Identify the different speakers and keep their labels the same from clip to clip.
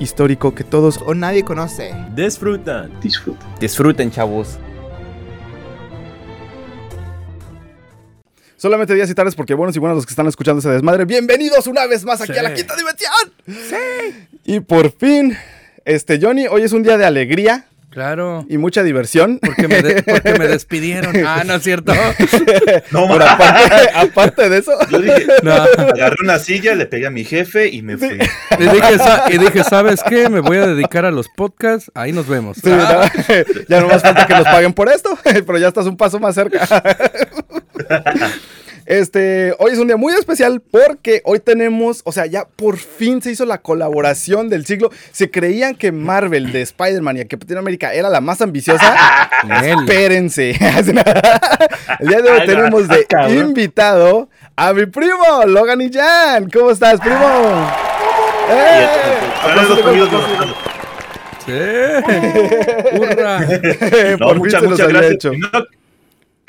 Speaker 1: Histórico que todos
Speaker 2: O nadie conoce.
Speaker 3: disfrutan.
Speaker 4: disfruta.
Speaker 3: Disfruten, chavos.
Speaker 1: Solamente días y tardes porque buenos y buenos los que están escuchando ese desmadre. Bienvenidos una vez más aquí
Speaker 5: Sí.
Speaker 1: a la quinta dimensión. Sí. Y por fin, este Johnny, hoy es un día de alegría
Speaker 5: Claro.
Speaker 1: y mucha diversión.
Speaker 5: Porque me, de- porque me despidieron. Ah, no es cierto.
Speaker 4: No,
Speaker 1: Pero aparte, aparte de eso,
Speaker 4: Yo dije,
Speaker 5: No.
Speaker 4: agarré una silla, le pegué a mi jefe y me fui.
Speaker 5: Y dije, sa- y dije, ¿sabes qué? Me voy a dedicar a los podcasts. Ahí nos vemos.
Speaker 1: sí, ¿no? ya no más falta que nos paguen por esto, pero ya estás un paso más cerca. Este, hoy es un día muy especial porque hoy tenemos, o sea, ya por fin se hizo la colaboración del siglo. Se creían que Marvel de Spider-Man y Capitán América era la más ambiciosa. Espérense. El día de hoy tenemos de invitado a mi primo, Logan y Jan. ¿Cómo estás, primo? ¡Eh!
Speaker 5: Sí. Hurra.
Speaker 4: No,
Speaker 1: Por fin
Speaker 4: muchas,
Speaker 1: se había hecho.
Speaker 4: Primero,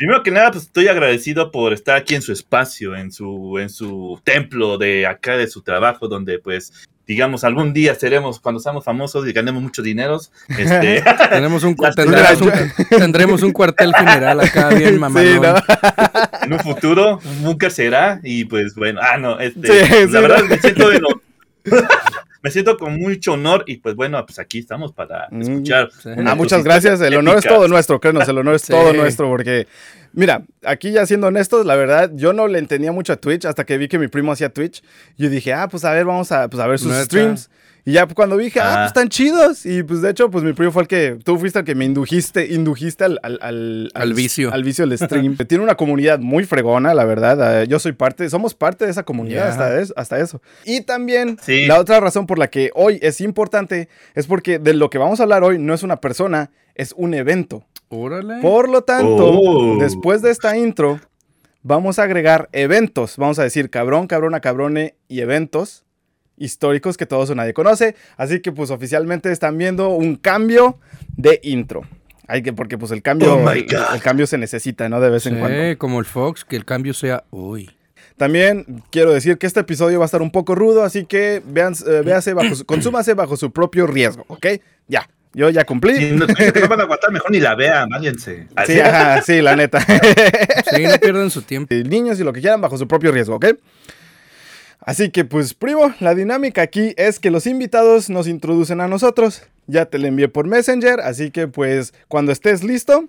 Speaker 4: primero que nada, pues estoy agradecido por estar aquí en su espacio, en su, en su templo de acá, de su trabajo, donde pues, digamos, algún día seremos, cuando seamos famosos y ganemos mucho dinero, este,
Speaker 5: Tenemos un, tendremos, un, tendremos un cuartel general acá bien mamalón.
Speaker 1: Sí, ¿no?
Speaker 4: en un futuro, un búnker será, y pues bueno, ah, no, este,
Speaker 1: Sí,
Speaker 4: pues,
Speaker 1: sí,
Speaker 4: la verdad
Speaker 1: ¿no?
Speaker 4: me siento de lo- me siento con mucho honor y pues bueno, pues aquí estamos para
Speaker 1: Mm.
Speaker 4: escuchar.
Speaker 5: Sí.
Speaker 1: Ah, muchas gracias. El honor es todo nuestro, créanos, el honor es
Speaker 5: Sí.
Speaker 1: todo nuestro porque, mira, aquí ya siendo honestos, la verdad, yo no le entendía mucho a Twitch hasta que vi que mi primo hacía Twitch. Yo dije, ah, pues a ver, vamos a, pues, a ver sus
Speaker 5: Neta.
Speaker 1: streams. Y ya cuando dije, ah,
Speaker 4: Ah.
Speaker 1: pues están chidos. Y pues de hecho, pues mi primo fue el que, tú fuiste el que me indujiste, indujiste al, al, al,
Speaker 5: Al vicio.
Speaker 1: Al vicio del stream. Tiene una comunidad muy fregona, la verdad. Eh, yo soy parte, somos parte de esa comunidad hasta, es- hasta eso. Y también,
Speaker 4: Sí.
Speaker 1: la otra razón por la que hoy es importante es porque de lo que vamos a hablar hoy no es una persona, es un evento.
Speaker 5: Órale.
Speaker 1: Por lo tanto,
Speaker 4: Oh.
Speaker 1: después de esta intro, vamos a agregar eventos. Vamos a decir cabrón, cabrona, cabrone y eventos históricos que todos o nadie conoce. Así que pues oficialmente están viendo un cambio de intro. Hay que, porque pues el cambio,
Speaker 4: Oh
Speaker 1: el, el cambio se necesita, ¿no? De vez en cuando.
Speaker 5: Sí, como el Fox, que el cambio sea uy.
Speaker 1: También quiero decir que este episodio va a estar un poco rudo, así que vean, eh, véase bajo su- consúmase bajo su propio riesgo, ¿ok? Ya, yo ya cumplí.
Speaker 4: Si no, no van a aguantar, mejor ni la vean, váyanse.
Speaker 1: Sí, ajá, sí, la neta.
Speaker 5: Sí, no pierdan su tiempo.
Speaker 1: Niños y lo que quieran bajo su propio riesgo, ¿ok? Así que pues primo, la dinámica aquí es que los invitados nos introducen a nosotros. Ya te la envié por Messenger, así que pues cuando estés listo,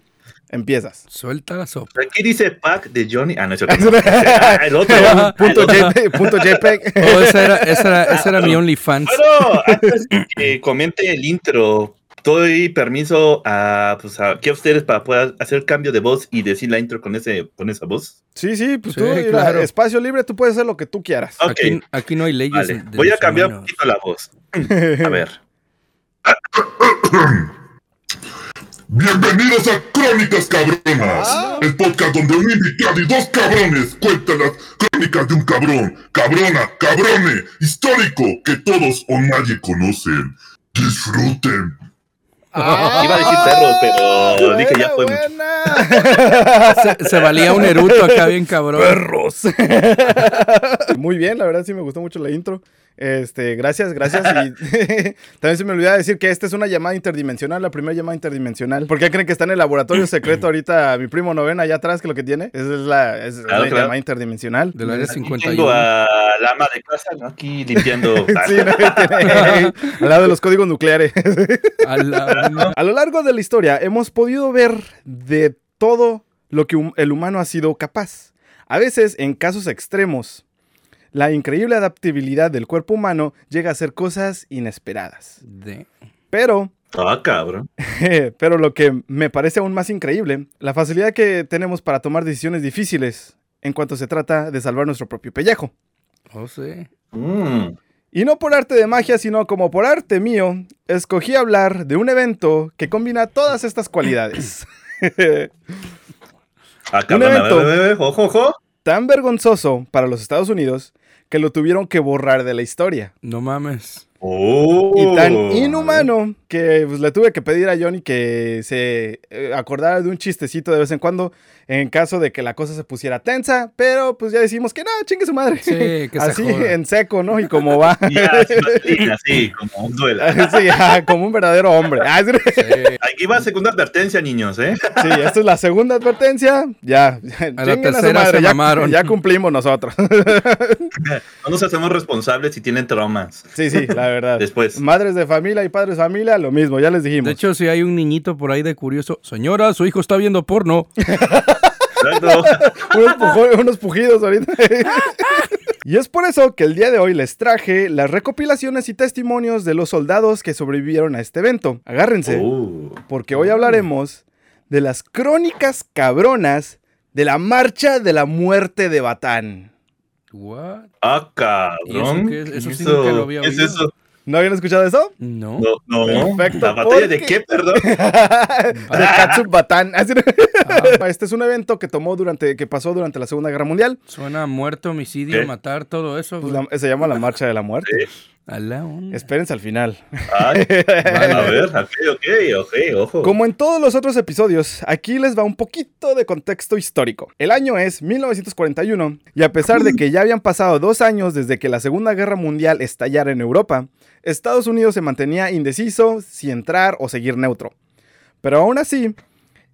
Speaker 1: empiezas.
Speaker 5: Suelta la sopa.
Speaker 4: Aquí dice pack de Johnny. Ah, no, es. Ah, el otro.
Speaker 1: punto,
Speaker 4: el otro.
Speaker 1: JPEG, punto JPEG.
Speaker 5: Oh, esa era, esa era, esa era mi OnlyFans.
Speaker 4: Bueno, antes que comente el intro, doy permiso a, pues, a, aquí a ustedes para poder hacer cambio de voz y decir la intro con, ese, con esa voz.
Speaker 1: Sí, sí, pues
Speaker 5: Sí,
Speaker 1: tú,
Speaker 5: claro.
Speaker 1: espacio libre, tú puedes hacer lo que tú quieras.
Speaker 5: Aquí, aquí no hay leyes.
Speaker 4: vale.
Speaker 5: de
Speaker 4: Voy a cambiar un poquito la voz. A ver.
Speaker 6: Bienvenidos a Crónicas Cabronas, el podcast donde un invitado y dos cabrones cuentan las crónicas de un cabrón, cabrona, cabrone, histórico que todos o nadie conocen. Disfruten.
Speaker 4: Iba a decir perro, pero dije ya fue mucho.
Speaker 1: buena.
Speaker 5: Se, se valía un eruto acá bien cabrón.
Speaker 1: Perros. Muy bien, la verdad sí me gustó mucho la intro. Este, gracias, gracias. Y también se me olvidaba decir que esta es una llamada interdimensional, la primera llamada interdimensional. ¿Por qué creen que está en el laboratorio secreto ahorita mi primo novena allá atrás que lo que tiene? Esa es la, es
Speaker 4: Claro,
Speaker 1: la
Speaker 4: claro.
Speaker 1: llamada interdimensional.
Speaker 5: Del área
Speaker 4: Aquí
Speaker 5: 51.
Speaker 4: tengo a la ama de casa, ¿no? Aquí limpiando.
Speaker 1: Sí, ¿no? Tiene- al lado de los códigos nucleares.
Speaker 5: A la-
Speaker 1: A lo largo de la historia hemos podido ver de todo lo que el humano ha sido capaz. A veces, en casos extremos, la increíble adaptabilidad del cuerpo humano llega a hacer cosas inesperadas.
Speaker 5: de-
Speaker 1: Pero,
Speaker 4: Ah, cabrón.
Speaker 1: pero lo que me parece aún más increíble, la facilidad que tenemos para tomar decisiones difíciles en cuanto se trata de salvar nuestro propio pellejo.
Speaker 5: Oh, sí.
Speaker 4: Mm.
Speaker 1: Y no por arte de magia, sino como por arte mío, escogí hablar de un evento que combina todas estas cualidades.
Speaker 4: Ah, cabrón, a ver,
Speaker 1: evento.
Speaker 4: a ver, a ver, ojo, ojo.
Speaker 1: Tan vergonzoso para los Estados Unidos que lo tuvieron que borrar de la historia.
Speaker 5: No mames.
Speaker 4: Oh.
Speaker 1: Y tan inhumano que pues, le tuve que pedir a Johnny que se eh, acordara de un chistecito de vez en cuando en caso de que la cosa se pusiera tensa, pero pues ya decimos que no, chingue su madre.
Speaker 5: Sí, que se
Speaker 1: Así
Speaker 5: joda.
Speaker 1: en seco, ¿no? Y como va.
Speaker 4: Ya, así, como un duelo.
Speaker 1: Sí, ah, como un verdadero hombre. Ah, sí,
Speaker 4: Aquí va segunda advertencia, niños, ¿eh?
Speaker 1: Sí, esta es la segunda advertencia. Ya,
Speaker 5: la
Speaker 1: chinguen su
Speaker 5: tercera se
Speaker 1: ya,
Speaker 5: mamaron.
Speaker 1: ya cumplimos nosotros.
Speaker 4: No nos hacemos responsables si tienen traumas.
Speaker 1: Sí, sí, la verdad.
Speaker 4: Después.
Speaker 1: Madres de familia y padres de familia, lo mismo, ya les dijimos.
Speaker 5: De hecho, si hay un niñito por ahí de curioso, señora, su hijo está viendo porno.
Speaker 4: Exacto.
Speaker 1: unos, pujo- unos pujidos ahorita. y es por eso que el día de hoy les traje las recopilaciones y testimonios de los soldados que sobrevivieron a este evento. Agárrense,
Speaker 4: Uh.
Speaker 1: porque hoy hablaremos de las crónicas cabronas de la marcha de la muerte de Batán.
Speaker 5: What?
Speaker 4: Ah, cabrón.
Speaker 5: ¿Y eso qué es? Eso
Speaker 4: ¿Qué
Speaker 5: sí
Speaker 4: es
Speaker 5: nunca lo había
Speaker 4: ¿Qué es eso?
Speaker 1: ¿No habían escuchado eso?
Speaker 5: No.
Speaker 4: No, no.
Speaker 1: Perfecto,
Speaker 4: ¿La batalla de qué, perdón?
Speaker 1: de Katsup Batán. Así- Este es un evento que tomó durante, que pasó durante la Segunda Guerra Mundial.
Speaker 5: Suena muerte, homicidio,
Speaker 4: ¿Qué?
Speaker 5: matar, todo eso.
Speaker 1: Pues la- se llama la marcha de la muerte.
Speaker 5: A la onda.
Speaker 1: Espérense al final.
Speaker 4: Ay,
Speaker 5: Vale.
Speaker 4: a ver, ok, ok, ok, ojo.
Speaker 1: Como en todos los otros episodios, aquí les va un poquito de contexto histórico. El año es 1941 y a pesar de que ya habían pasado dos años desde que la Segunda Guerra Mundial estallara en Europa, Estados Unidos se mantenía indeciso si entrar o seguir neutro. Pero aún así,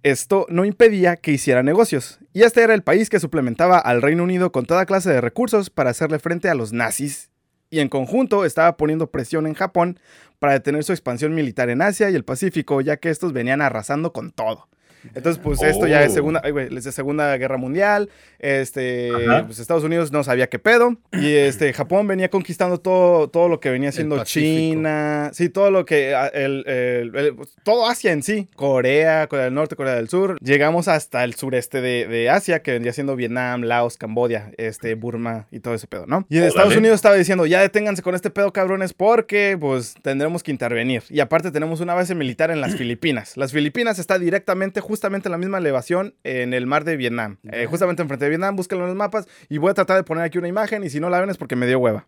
Speaker 1: esto no impedía que hiciera negocios, y este era el país que suplementaba al Reino Unido con toda clase de recursos para hacerle frente a los nazis, y en conjunto estaba poniendo presión en Japón para detener su expansión militar en Asia y el Pacífico, ya que estos venían arrasando con todo. Entonces, pues esto ya es
Speaker 4: Oh.
Speaker 1: segunda, ay, güey, es de segunda guerra mundial. Este,
Speaker 4: Ajá.
Speaker 1: pues Estados Unidos no sabía qué pedo. Y este, Japón venía conquistando todo, todo lo que venía siendo. China. Sí, todo lo que. El, el- el- todo Asia en sí. Corea, Corea del Norte, Corea del Sur. Llegamos hasta el sureste de, de Asia, que vendría siendo Vietnam, Laos, Cambodia, este, Burma y todo ese pedo, ¿no? Y. Estados Unidos estaba diciendo, ya deténganse con este pedo, cabrones, porque pues tendremos que intervenir. Y aparte tenemos una base militar en las Filipinas. Las Filipinas está directamente, justamente en la misma elevación en el mar de Vietnam. Eh, justamente enfrente de Vietnam, búsquenlo en los mapas. Y voy a tratar de poner aquí una imagen y si no la ven es porque me dio hueva.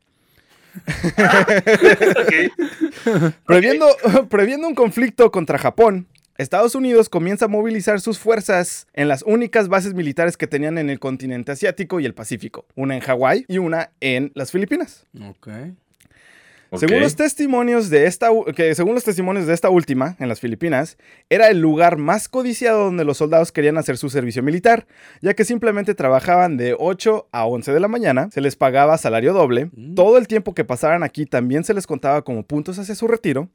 Speaker 1: Previendo, previendo un conflicto contra Japón, Estados Unidos comienza a movilizar sus fuerzas en las únicas bases militares que tenían en el continente asiático y el Pacífico, una en Hawái y una en las Filipinas.
Speaker 5: Ok.
Speaker 1: Según los testimonios de esta que según los testimonios de esta última en las Filipinas, era el lugar más codiciado donde los soldados querían hacer su servicio militar, ya que simplemente trabajaban de 8 a 11 de la mañana, se les pagaba salario doble,
Speaker 5: Mm.
Speaker 1: todo el tiempo que pasaran aquí también se les contaba como puntos hacia su retiro,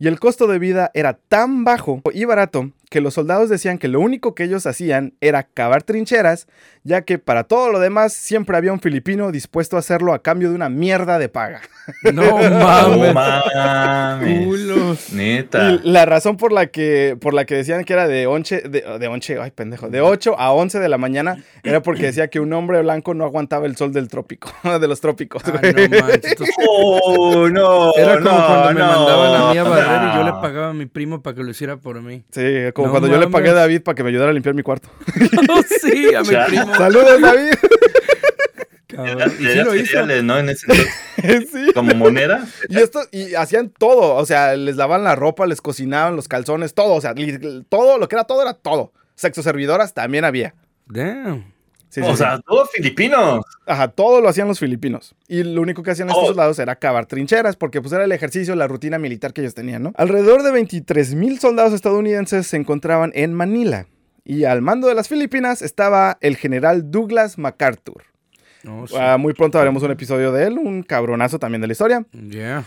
Speaker 1: y el costo de vida era tan bajo y barato que los soldados decían que lo único que ellos hacían era cavar trincheras, ya que para todo lo demás siempre había un filipino dispuesto a hacerlo a cambio de una mierda de paga.
Speaker 5: No
Speaker 4: No
Speaker 5: mames. Culos.
Speaker 4: Neta.
Speaker 1: Y la razón por la que por la que decían que era de 11 de, de 11, ay pendejo, de 8 a 11 de la mañana era porque decía que un hombre blanco no aguantaba el sol del trópico, de los trópicos.
Speaker 5: Ah, no manches. Entonces,
Speaker 4: Oh, no.
Speaker 5: Era como
Speaker 4: no,
Speaker 5: cuando me
Speaker 4: no,
Speaker 5: mandaban a mí a barrer y yo le
Speaker 4: no.
Speaker 5: pagaba a mi primo para que lo hiciera por mí.
Speaker 1: Sí, como
Speaker 5: No
Speaker 1: cuando yo le pagué a. David para que me ayudara a limpiar mi cuarto.
Speaker 5: Oh, sí, a mi primo.
Speaker 1: Saludos, David.
Speaker 5: cabrón. Y
Speaker 4: Le
Speaker 5: sí lo hizo.
Speaker 4: ¿no? En ese entonces,
Speaker 1: sí.
Speaker 4: como moneda.
Speaker 1: Y esto, y hacían todo, o sea, les lavaban la ropa, les cocinaban los calzones, todo, o sea, todo, lo que era todo era todo. Sexo servidoras también había.
Speaker 5: Damn.
Speaker 1: Sí, sí,
Speaker 4: o
Speaker 1: sí.
Speaker 4: sea, todos filipinos.
Speaker 1: Ajá, todo lo hacían los filipinos. Y lo único que hacían estos
Speaker 4: Oh.
Speaker 1: soldados era cavar trincheras, porque pues era el ejercicio, la rutina militar que ellos tenían, ¿no? Alrededor de 23 mil soldados estadounidenses se encontraban en Manila. Y al mando de las Filipinas estaba el general Douglas MacArthur.
Speaker 5: Sí.
Speaker 1: Ah, muy pronto haremos un episodio de él, un cabronazo también de la historia.
Speaker 5: Yeah.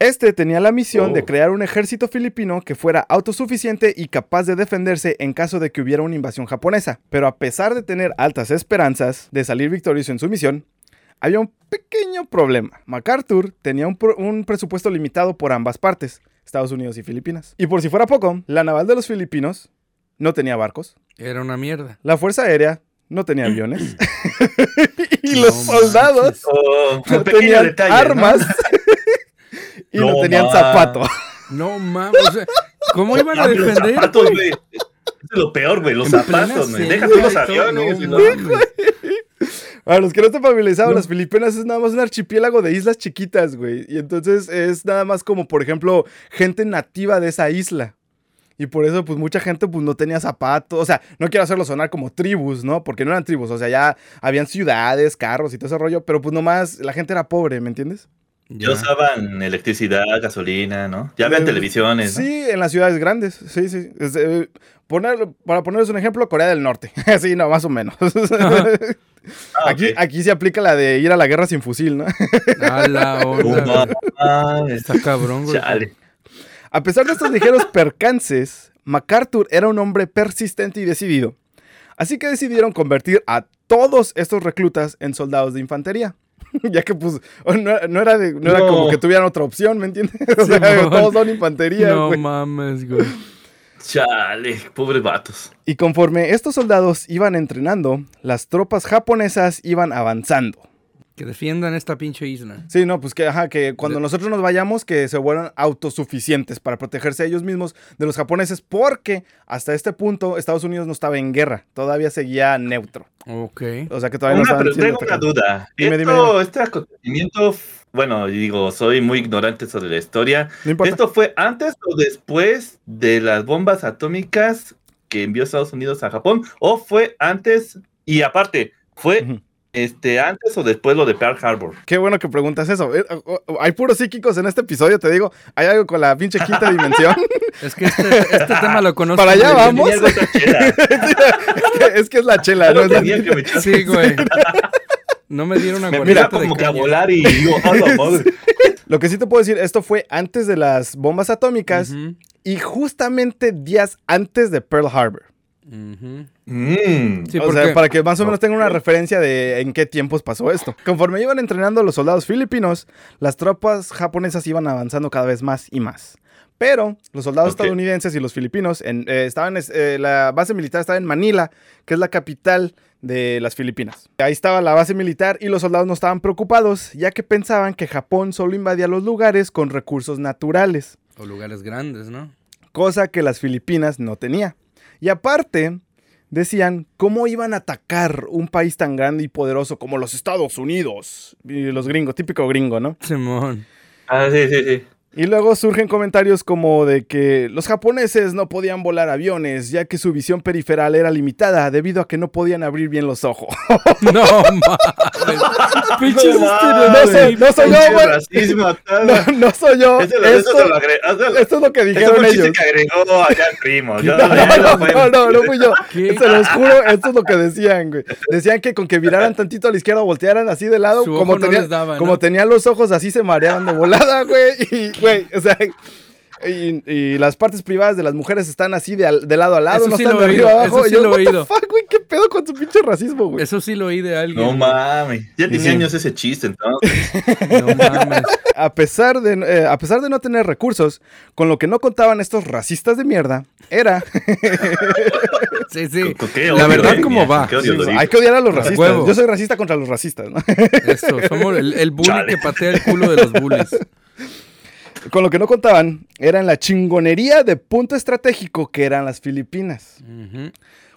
Speaker 1: Este tenía la misión de
Speaker 4: Oh.
Speaker 1: crear un ejército filipino que fuera autosuficiente y capaz de defenderse en caso de que hubiera una invasión japonesa. Pero a pesar de tener altas esperanzas de salir victorioso en su misión, había un pequeño problema. MacArthur tenía un, presupuesto limitado por ambas partes, Estados Unidos y Filipinas. Y por si fuera poco, la naval de los filipinos no tenía barcos,
Speaker 5: Era una mierda.
Speaker 1: la fuerza aérea no tenía aviones y
Speaker 5: No
Speaker 1: los soldados
Speaker 4: Oh,
Speaker 1: no tenían
Speaker 4: detalle, ¿no?
Speaker 1: y no,
Speaker 4: No
Speaker 1: tenían
Speaker 4: ma.
Speaker 1: zapato.
Speaker 5: No mames. o sea, ¿Cómo iban a
Speaker 4: Ah, los
Speaker 5: defender?
Speaker 4: zapatos,
Speaker 5: güey?
Speaker 4: Es lo peor, güey, los
Speaker 5: En
Speaker 4: zapatos, güey. tú los aviones.
Speaker 5: no.
Speaker 1: Para los que no están familiarizados, las Filipinas es nada más un archipiélago de islas chiquitas, güey. Y entonces es nada más como, por ejemplo, gente nativa de esa isla. Y por eso, pues, mucha gente, pues, no tenía zapatos. O sea, no quiero hacerlo sonar como tribus, ¿no? Porque no eran tribus. O sea, ya habían ciudades, carros y todo ese rollo. Pero, pues, nomás la gente era pobre, ¿me entiendes?
Speaker 4: Ya
Speaker 5: Ya.
Speaker 4: usaban electricidad, gasolina, ¿no? Ya habían
Speaker 1: Eh,
Speaker 4: televisiones, ¿no?
Speaker 1: Sí, en las ciudades grandes. Sí, sí. Poner, para ponerles un ejemplo, Corea del Norte. sí, no, más o menos.
Speaker 4: Ah,
Speaker 1: aquí, aquí se aplica la de ir a la guerra sin fusil, ¿no?
Speaker 5: A la onda. Está cabrón, güey.
Speaker 4: Chale.
Speaker 1: A pesar de estos ligeros percances, MacArthur era un hombre persistente y decidido. Así que decidieron convertir a todos estos reclutas en soldados de infantería. ya que pues no, no era, de- no era como que tuvieran otra opción, ¿me entiendes? O sea, todos son infantería,
Speaker 5: No mames, güey.
Speaker 4: Chale, pobres vatos.
Speaker 1: Y conforme estos soldados iban entrenando, las tropas japonesas iban avanzando.
Speaker 5: Que defiendan esta pinche isla.
Speaker 1: Sí, no, pues que, ajá, que cuando nosotros nos vayamos, que se vuelvan autosuficientes para protegerse ellos mismos de los japoneses, porque hasta este punto Estados Unidos no estaba en guerra, todavía seguía neutro.
Speaker 5: Ok.
Speaker 1: O sea que todavía no
Speaker 4: Una,
Speaker 1: estaban
Speaker 4: pero tengo una duda.
Speaker 1: Dime, dime,
Speaker 4: Esto,
Speaker 1: dime.
Speaker 4: este acontecimiento, bueno, digo, soy muy ignorante sobre la historia.
Speaker 1: No.
Speaker 4: ¿Esto fue antes o después de las bombas atómicas que envió Estados Unidos a Japón? ¿O fue antes? Y aparte, ¿fue. Este antes o después lo de Pearl Harbor?
Speaker 1: Qué bueno que preguntas eso. Eh, Hay puros psíquicos en este episodio, te digo. Hay algo con la pinche quinta dimensión.
Speaker 5: Es que este, este tema lo conozco.
Speaker 1: Para allá vamos. Es, que, es que es la chela, ¿no? Es la-
Speaker 4: tenía que me.
Speaker 5: Sí, güey. No me dieron una
Speaker 4: Me mira
Speaker 5: de
Speaker 4: como que a volar y digo, ¡a la madre!
Speaker 1: Lo que sí te puedo decir, esto fue antes de las bombas atómicas y justamente días antes de Pearl Harbor.
Speaker 4: Mm.
Speaker 5: Sí,
Speaker 1: o
Speaker 5: porque
Speaker 1: sea, para que más o menos tengan una referencia de en qué tiempos pasó esto. Conforme iban entrenando los soldados filipinos, las tropas japonesas iban avanzando cada vez más y más. Pero los soldados estadounidenses y los filipinos en- eh, estaban, eh, la base militar estaba en Manila, que es la capital de las Filipinas. Ahí estaba la base militar y los soldados no estaban preocupados, ya que pensaban que Japón solo invadía los lugares con recursos naturales
Speaker 5: O lugares grandes, ¿no?
Speaker 1: cosa que las Filipinas no tenía. Y aparte, decían cómo iban a atacar un país tan grande y poderoso como los Estados Unidos. Y los gringos, típico gringo, ¿no?
Speaker 5: Simón.
Speaker 4: Ah, sí, sí, sí.
Speaker 1: Y luego surgen comentarios como de que los japoneses no podían volar aviones, ya que su visión periferal era limitada debido a que no podían abrir bien los ojos.
Speaker 5: No mames. Pinches
Speaker 4: No,
Speaker 1: no soy, no soy yo, güey.
Speaker 4: racismo.
Speaker 1: No, no soy yo.
Speaker 4: Eso, lo-
Speaker 1: Esto,
Speaker 4: se lo agre- eso-
Speaker 1: esto es lo que dijeron ellos.
Speaker 4: que agregó allá el primo. Yo-
Speaker 1: No, no, no, no, no, fui yo.
Speaker 5: ¿Qué?
Speaker 1: Se los juro, esto es lo que decían, güey. Decían que con que viraran tantito a la izquierda, voltearan así de lado,
Speaker 5: Su
Speaker 1: como, tenía-
Speaker 5: les daba,
Speaker 1: como
Speaker 5: ¿no?
Speaker 1: tenían los ojos así se mareaban de volada, güey. Y, güey, o sea, y, y las partes privadas de las mujeres están así de, al- de lado a lado,
Speaker 5: Eso
Speaker 1: no
Speaker 5: sí
Speaker 1: están
Speaker 5: lo
Speaker 1: de arriba abajo.
Speaker 5: eso
Speaker 1: Y
Speaker 5: sí
Speaker 1: yo,
Speaker 5: lo he
Speaker 1: what the
Speaker 5: oído.
Speaker 1: fuck, güey, qué pedo con tu pinche racismo, güey.
Speaker 5: Eso sí lo oí de alguien.
Speaker 4: No mames. Ya tenía
Speaker 1: Sí.
Speaker 4: años ese chiste, entonces.
Speaker 5: No mames.
Speaker 1: A pesar, de, eh, a pesar de no tener recursos, con lo que no contaban estos racistas de mierda, era...
Speaker 5: Sí, sí.
Speaker 4: ¿Con qué
Speaker 5: La verdad,
Speaker 4: eh?
Speaker 5: ¿cómo va?
Speaker 1: Hay que odiar a los racistas.
Speaker 5: Huevo.
Speaker 1: Yo soy racista contra los racistas, ¿no?
Speaker 5: Eso, somos el, el bully
Speaker 4: Chale.
Speaker 5: que patea el culo de los bullies.
Speaker 1: Con lo que no contaban era en la chingonería de punto estratégico que eran las Filipinas.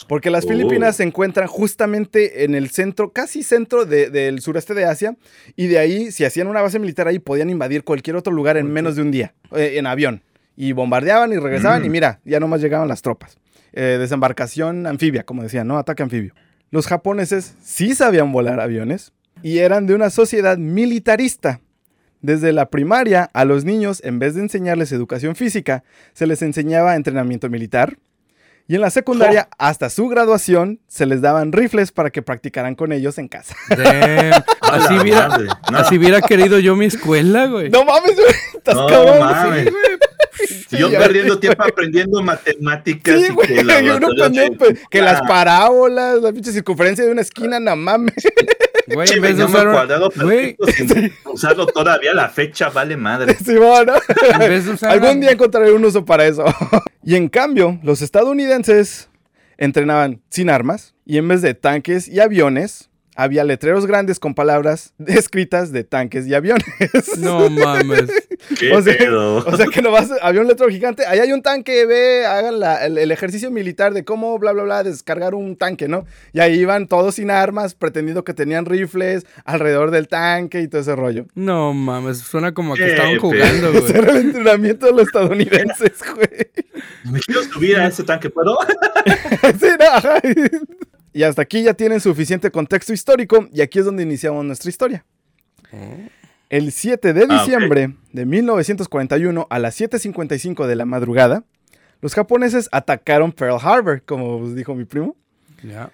Speaker 1: Porque las
Speaker 4: Oh.
Speaker 1: Filipinas se encuentran justamente en el centro, casi centro de- del sureste de Asia. Y de ahí, si hacían una base militar ahí, podían invadir cualquier otro lugar en menos de un día, eh, en avión. Y bombardeaban y regresaban
Speaker 4: Mm.
Speaker 1: y mira, ya nomás llegaban las tropas. Eh, desembarcación anfibia, como decían, ¿no? Ataque anfibio. Los japoneses sí sabían volar aviones y eran de una sociedad militarista. Desde la primaria a los niños, en vez de enseñarles educación física, se les enseñaba entrenamiento militar. Y en la secundaria, hasta su graduación, se les daban rifles para que practicaran con ellos en casa.
Speaker 4: La
Speaker 5: Así hubiera.
Speaker 4: No,
Speaker 5: así hubiera querido yo mi escuela, güey.
Speaker 1: No mames, güey. Estás
Speaker 4: No
Speaker 1: cabrón.
Speaker 4: mames.
Speaker 1: Sí, güey. Sí,
Speaker 4: yo perdiendo
Speaker 1: ves,
Speaker 4: tiempo
Speaker 1: güey.
Speaker 4: aprendiendo matemáticas
Speaker 1: Sí,
Speaker 4: y
Speaker 1: güey.
Speaker 4: que el
Speaker 1: y uno
Speaker 4: laboratorio
Speaker 1: pendiente,
Speaker 4: se-
Speaker 1: que las
Speaker 4: Ah,
Speaker 1: parábolas, la pinche circunferencia de una esquina, no mames.
Speaker 5: Güey, en vez de usar,
Speaker 4: cuadrado
Speaker 5: güey,
Speaker 4: perfecto sin usarlo todavía la fecha vale madre.
Speaker 1: Sí, bueno.
Speaker 5: en vez de usar
Speaker 1: Algún día encontraré un uso para eso. y en cambio, los estadounidenses entrenaban sin armas y en vez de tanques y aviones, había letreros grandes con palabras escritas de tanques y aviones.
Speaker 5: No mames.
Speaker 4: ¿Qué
Speaker 1: O sea,
Speaker 4: pedo?
Speaker 1: O sea que nomás había un letrero gigante. Ahí hay un tanque, ve, hagan la- el, el ejercicio militar de cómo, bla, bla, bla, descargar un tanque, ¿no? Y ahí iban todos sin armas, pretendiendo que tenían rifles alrededor del tanque y todo ese rollo.
Speaker 5: No mames. Suena como que estaban
Speaker 4: pedo.
Speaker 5: jugando,
Speaker 1: Ese
Speaker 5: güey.
Speaker 1: era el entrenamiento de los estadounidenses, güey.
Speaker 4: Me quiero subir a ese tanque, ¿puedo?
Speaker 1: Sí, no, ajá. Y hasta aquí ya tienen suficiente contexto histórico y aquí es donde iniciamos nuestra historia. El 7 de
Speaker 4: Ah,
Speaker 1: diciembre de 1941 a las 7.55 de la madrugada, los japoneses atacaron Pearl Harbor, como os dijo mi primo.
Speaker 5: Ya.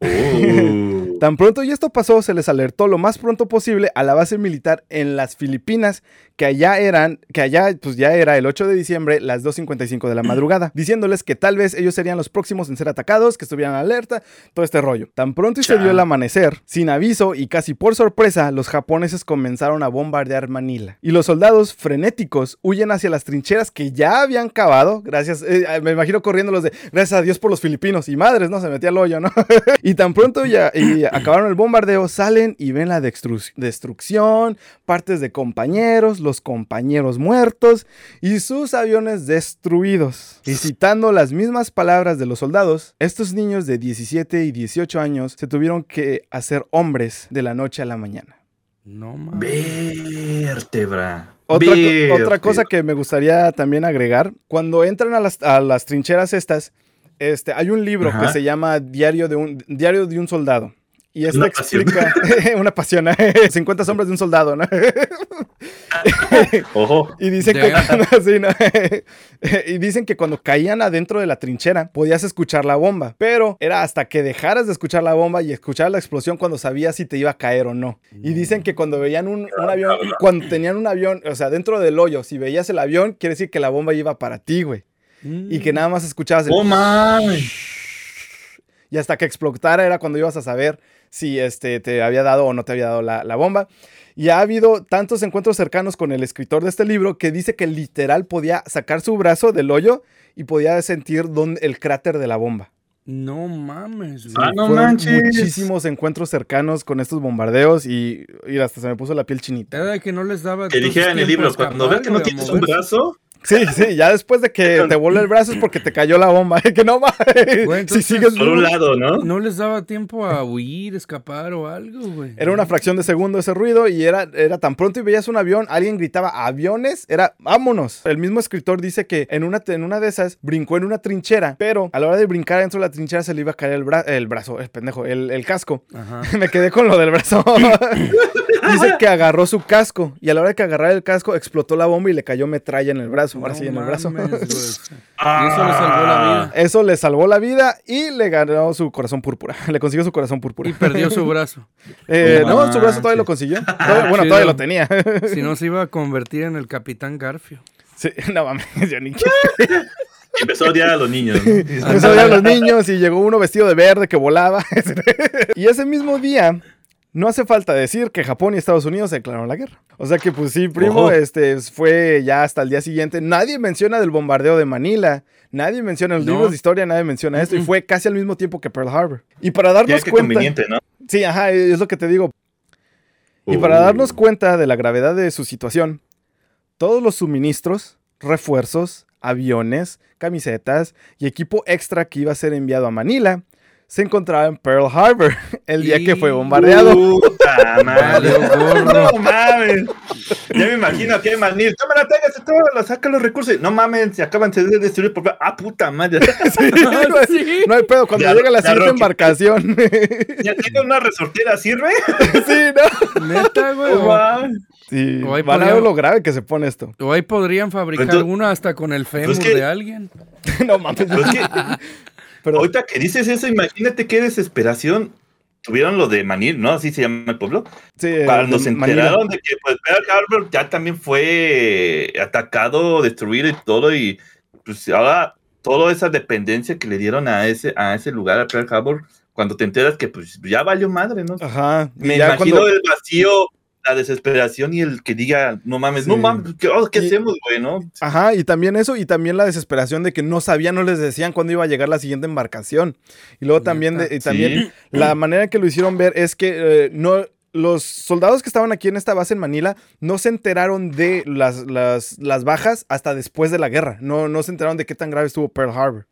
Speaker 4: Uh.
Speaker 1: Tan pronto y esto pasó, se les alertó lo más pronto posible a la base militar en las Filipinas, que allá eran, que allá pues ya era el 8 de diciembre, las 2.55 de la madrugada, diciéndoles que tal vez ellos serían los próximos en ser atacados, que estuvieran alerta, todo este rollo. Tan pronto y se dio el amanecer, sin aviso y casi por sorpresa, los japoneses comenzaron a bombardear Manila. Y los soldados frenéticos huyen hacia las trincheras que ya habían cavado, gracias, eh, me imagino corriendo los de, gracias a Dios por los filipinos, y madres, ¿no? Se metía al hoyo, ¿no? Y tan pronto ya y acabaron el bombardeo, salen y ven la destru- destrucción, partes de compañeros, los compañeros muertos y sus aviones destruidos. Y citando las mismas palabras de los soldados, estos niños de 17 y 18 años se tuvieron que hacer hombres de la noche a la mañana.
Speaker 5: No mames.
Speaker 4: Vértebra.
Speaker 1: Otra,
Speaker 4: Vértebra.
Speaker 1: otra cosa que me gustaría también agregar, cuando entran a las, a las trincheras estas, este, hay un libro
Speaker 4: Ajá.
Speaker 1: que se llama Diario de un, Diario de un Soldado. Y este
Speaker 4: Una pasión.
Speaker 1: explica una pasión, 50 sombras de un soldado, ¿no?
Speaker 4: Ojo.
Speaker 1: Y dicen, que, y dicen que cuando caían adentro de la trinchera podías escuchar la bomba, pero era hasta que dejaras de escuchar la bomba y escuchar la explosión cuando sabías si te iba a caer o no. Y dicen que cuando veían un, un avión, cuando tenían un avión, o sea, dentro del hoyo, si veías el avión, quiere decir que la bomba iba para ti, güey. Y que nada más escuchabas el...
Speaker 4: Oh, mames.
Speaker 1: Y hasta que explotara era cuando ibas a saber si este, te había dado o no te había dado la, la bomba. Y ha habido tantos encuentros cercanos con el escritor de este libro que dice que literal podía sacar su brazo del hoyo y podía sentir dónde- el cráter de la bomba.
Speaker 5: No mames, güey.
Speaker 4: Ah, no
Speaker 1: Fueron
Speaker 4: manches.
Speaker 1: muchísimos encuentros cercanos con estos bombardeos y, y hasta se me puso la piel chinita.
Speaker 5: Era de que no les daba.
Speaker 4: Que dijera en el libro, cuando ves
Speaker 5: escapar,
Speaker 4: que no tienes un brazo,
Speaker 1: Sí, sí, ya después de que te voló el brazo es porque te cayó la bomba. Que no mames.
Speaker 5: Güey,
Speaker 1: Si
Speaker 5: entonces,
Speaker 1: sigues
Speaker 4: por un lado, ¿no?
Speaker 5: No les daba tiempo a huir, escapar o algo, güey.
Speaker 1: Era una fracción de segundo ese ruido y era, era tan pronto y veías un avión, alguien gritaba aviones, era vámonos. El mismo escritor dice que en una, en una de esas brincó en una trinchera, pero a la hora de brincar dentro de la trinchera se le iba a caer el, bra- el brazo, el pendejo, el, el casco.
Speaker 5: Ajá.
Speaker 1: Me quedé con lo del brazo. dice que agarró su casco y a la hora de que agarrar el casco explotó la bomba y le cayó metralla en el brazo, ahora
Speaker 5: No
Speaker 1: sí en el brazo.
Speaker 5: mames, güey. Y eso le salvó la vida.
Speaker 1: Eso le salvó la vida y le ganó su corazón púrpura. Le consiguió su corazón púrpura.
Speaker 5: Y perdió su brazo.
Speaker 1: Eh,
Speaker 4: No
Speaker 1: no, su brazo todavía lo consiguió. Todavía- bueno, todavía lo tenía.
Speaker 5: Si no, se iba a convertir en el Capitán Garfio.
Speaker 1: Sí, no mames, yo ni
Speaker 4: empezó a odiar a los niños. ¿no?
Speaker 1: Empezó a ver a los niños y llegó uno vestido de verde que volaba. y ese mismo día, no hace falta decir que Japón y Estados Unidos declararon la guerra. O sea que, pues sí, primo,
Speaker 4: Ojo.
Speaker 1: este fue ya hasta el día siguiente. Nadie menciona del bombardeo de Manila. Nadie menciona en los
Speaker 5: No.
Speaker 1: libros de historia, nadie menciona esto. Y fue casi al mismo tiempo que Pearl Harbor. Y para
Speaker 4: Ya
Speaker 1: darnos
Speaker 4: qué
Speaker 1: cuenta.
Speaker 4: conveniente, ¿no?
Speaker 1: Sí, ajá, es lo que te digo. Y para darnos cuenta de la gravedad de su situación, todos los suministros, refuerzos, aviones, camisetas y equipo extra que iba a ser enviado a Manila se encontraba en Pearl Harbor el día que fue bombardeado.
Speaker 4: Puta madre. No mames. Ya me imagino que hay manil. Tómala, téngase todo, saca los recursos. No mames, se acaban de destruir por. Ah, puta madre.
Speaker 5: Sí.
Speaker 1: No hay pedo, cuando
Speaker 4: Ya,
Speaker 1: llega la siguiente embarcación.
Speaker 4: Ya tengo una resortera, ¿sirve?
Speaker 1: sí, ¿no?
Speaker 5: Neta, güey.
Speaker 4: No
Speaker 5: O,
Speaker 4: mames.
Speaker 1: Sí,
Speaker 5: O ahí
Speaker 1: van a
Speaker 5: podría-
Speaker 1: ver lo grave que se pone esto.
Speaker 5: o ahí podrían fabricar
Speaker 4: Entonces-
Speaker 5: una hasta con el fémur
Speaker 4: Pues que-
Speaker 5: de alguien.
Speaker 1: no mames.
Speaker 4: Pero es que
Speaker 1: Pero-
Speaker 4: ahorita que dices eso, imagínate qué desesperación tuvieron los de Manil, ¿no? Así se llama el pueblo.
Speaker 1: sí,
Speaker 4: Cuando
Speaker 1: eh,
Speaker 4: se
Speaker 1: Manila.
Speaker 4: enteraron de que pues, Pearl Harbor ya también fue atacado, destruido y todo, y pues ahora toda esa dependencia que le dieron a ese, a ese lugar, a Pearl Harbor, cuando te enteras que pues ya valió madre, ¿no?
Speaker 1: Ajá.
Speaker 4: Me
Speaker 1: ya
Speaker 4: imagino
Speaker 1: cuando-
Speaker 4: el vacío, la desesperación y el que diga, no mames, no mames, ¿qué, oh, ¿qué
Speaker 1: Y-
Speaker 4: hacemos, güey, no?
Speaker 1: Ajá, y también eso, y también la desesperación de que no sabían, no les decían cuándo iba a llegar la siguiente embarcación. Y luego también, de- y también la manera en que lo hicieron ver es que eh, no, los soldados que estaban aquí en esta base en Manila no se enteraron de las, las, las bajas hasta después de la guerra. No, no se enteraron de qué tan grave estuvo Pearl Harbor.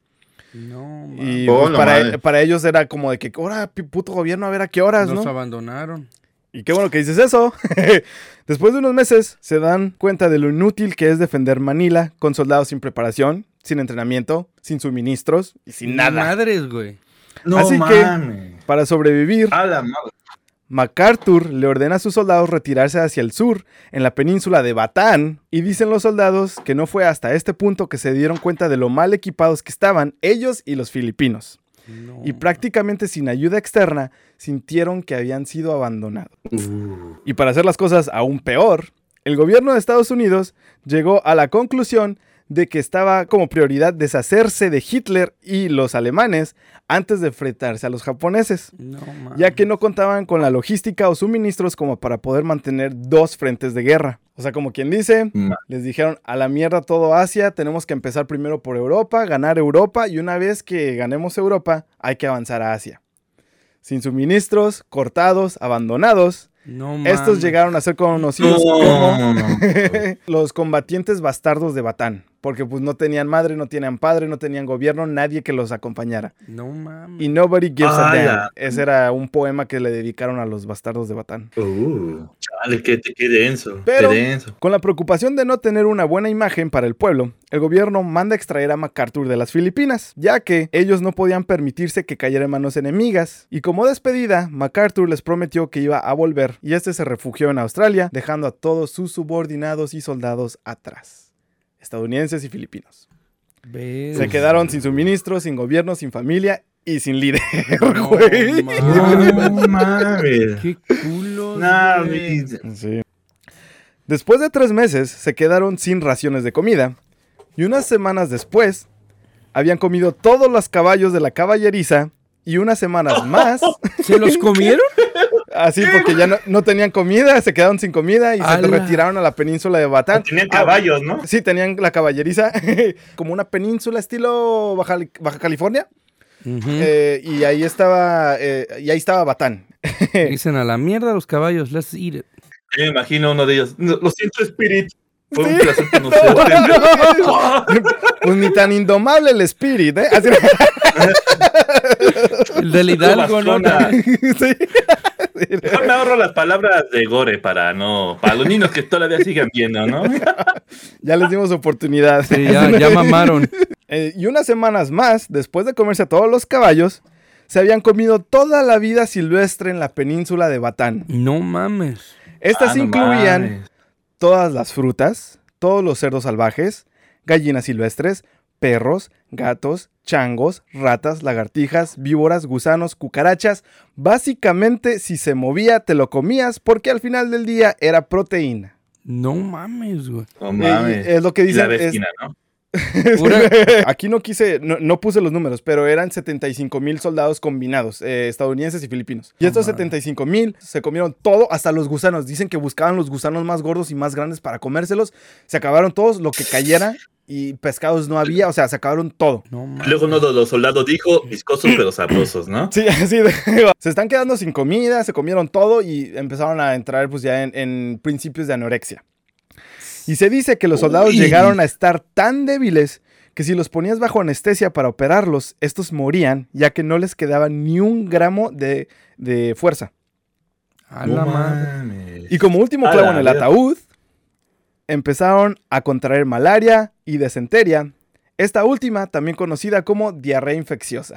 Speaker 5: No,
Speaker 1: Y
Speaker 5: mames.
Speaker 4: Oh,
Speaker 1: pues,
Speaker 4: la
Speaker 1: para, para ellos era como de que, ahora, puto gobierno, a ver a qué horas,
Speaker 5: Nos
Speaker 1: ¿no?
Speaker 5: abandonaron.
Speaker 1: Y qué bueno que dices eso. Después de unos meses se dan cuenta de lo inútil que es defender Manila con soldados sin preparación, sin entrenamiento, sin suministros y sin nada.
Speaker 5: Madres, güey.
Speaker 4: No
Speaker 1: Así que-
Speaker 4: mames.
Speaker 1: Para sobrevivir,
Speaker 4: A la madre.
Speaker 1: MacArthur le ordena a sus soldados retirarse hacia el sur, en la península de Batán, y dicen los soldados que no fue hasta este punto que se dieron cuenta de lo mal equipados que estaban ellos y los filipinos.
Speaker 5: No.
Speaker 1: Y prácticamente sin ayuda externa, sintieron que habían sido abandonados. Y para hacer las cosas aún peor, el gobierno de Estados Unidos llegó a la conclusión de que estaba como prioridad deshacerse de Hitler y los alemanes antes de enfrentarse a los japoneses,
Speaker 5: No,
Speaker 1: ya que no contaban con la logística o suministros como para poder mantener dos frentes de guerra. O sea, como quien dice,
Speaker 4: Ma-
Speaker 1: les dijeron a la mierda todo Asia, tenemos que empezar primero por Europa, ganar Europa y una vez que ganemos Europa hay que avanzar a Asia. Sin suministros, cortados, abandonados,
Speaker 5: No,
Speaker 1: estos llegaron a ser conocidos como
Speaker 4: No.
Speaker 1: los combatientes bastardos de Batán, porque pues no tenían madre, no tenían padre, no tenían gobierno, nadie que los acompañara.
Speaker 5: No mames.
Speaker 1: Y nobody gives a
Speaker 4: Ah,
Speaker 1: damn.
Speaker 4: ya.
Speaker 1: Ese era un poema que le dedicaron a los bastardos de Batán.
Speaker 4: Uh, chale, denso.
Speaker 1: Pero-
Speaker 4: qué denso.
Speaker 1: Con la preocupación de no tener una buena imagen para el pueblo, el gobierno manda extraer a MacArthur de las Filipinas, ya que ellos no podían permitirse que cayera en manos enemigas. Y como despedida, MacArthur les prometió que iba a volver, y este se refugió en Australia, dejando a todos sus subordinados y soldados atrás, estadounidenses y filipinos. Se quedaron sin suministros, sin gobierno, sin familia y sin líder,
Speaker 5: No,
Speaker 1: güey.
Speaker 5: mames.
Speaker 4: No mames.
Speaker 5: Qué culo.
Speaker 1: Sí. Después de tres meses, se quedaron sin raciones de comida. Y unas semanas después, habían comido todos los caballos de la caballeriza. Y unas semanas más,
Speaker 5: ¿Se los comieron?
Speaker 1: así porque ya no, no tenían comida, se quedaron sin comida y se retiraron a la península de Batán.
Speaker 4: Tenían
Speaker 1: Ah,
Speaker 4: caballos, ¿no?
Speaker 1: Sí, tenían la caballeriza, como una península estilo Baja, Baja California. Eh, y ahí estaba, eh, y ahí estaba Batán.
Speaker 5: Dicen a la mierda los caballos, let's eat it.
Speaker 4: Yo me imagino uno de ellos. "No, Lo siento, Spirit. Fue un placer conocerte.
Speaker 1: Pues ni tan indomable el Spirit, ¿eh? Así-
Speaker 5: El del Hidalgo, ¿no?
Speaker 1: sí.
Speaker 4: Mejor me ahorro las palabras de Gore para no. Para los niños que todavía siguen viendo, ¿no?
Speaker 1: Ya les dimos oportunidad.
Speaker 5: Sí, ya, ya mamaron.
Speaker 1: Eh, y unas semanas más, después de comerse a todos los caballos, se habían comido toda la vida silvestre en la península de Batán.
Speaker 5: No mames.
Speaker 1: Estas
Speaker 4: Ah, no
Speaker 1: incluían
Speaker 4: mames.
Speaker 1: todas las frutas, todos los cerdos salvajes, gallinas silvestres, perros, gatos, changos, ratas, lagartijas, víboras, gusanos, cucarachas. Básicamente, si se movía, te lo comías porque al final del día era proteína.
Speaker 5: No mames, güey.
Speaker 4: No
Speaker 1: Eh,
Speaker 4: mames.
Speaker 1: es lo que
Speaker 4: Y la
Speaker 1: es-
Speaker 4: vecina, ¿no?
Speaker 1: Aquí no quise, no, no puse los números, pero eran 75 mil soldados combinados, eh, estadounidenses y filipinos. Y estos 75 mil se comieron todo, hasta los gusanos. Dicen que buscaban los gusanos más gordos y más grandes para comérselos. Se acabaron todos, lo que cayera y pescados no había, o sea, se acabaron todo.
Speaker 5: No.
Speaker 4: Luego uno de los soldados dijo, viscosos pero sabrosos, ¿no?
Speaker 1: Sí, así de- Se están quedando sin comida, se comieron todo y empezaron a entrar pues ya en, en principios de anorexia. Y se dice que los soldados
Speaker 4: Uy.
Speaker 1: llegaron a estar tan débiles que si los ponías bajo anestesia para operarlos, estos morían ya que no les quedaba ni un gramo de, de fuerza.
Speaker 5: A la
Speaker 4: No
Speaker 5: madre.
Speaker 4: mames.
Speaker 1: Y como último clavo
Speaker 4: la
Speaker 1: en el ataúd, empezaron a contraer malaria y desenteria. Esta última, también conocida como diarrea infecciosa.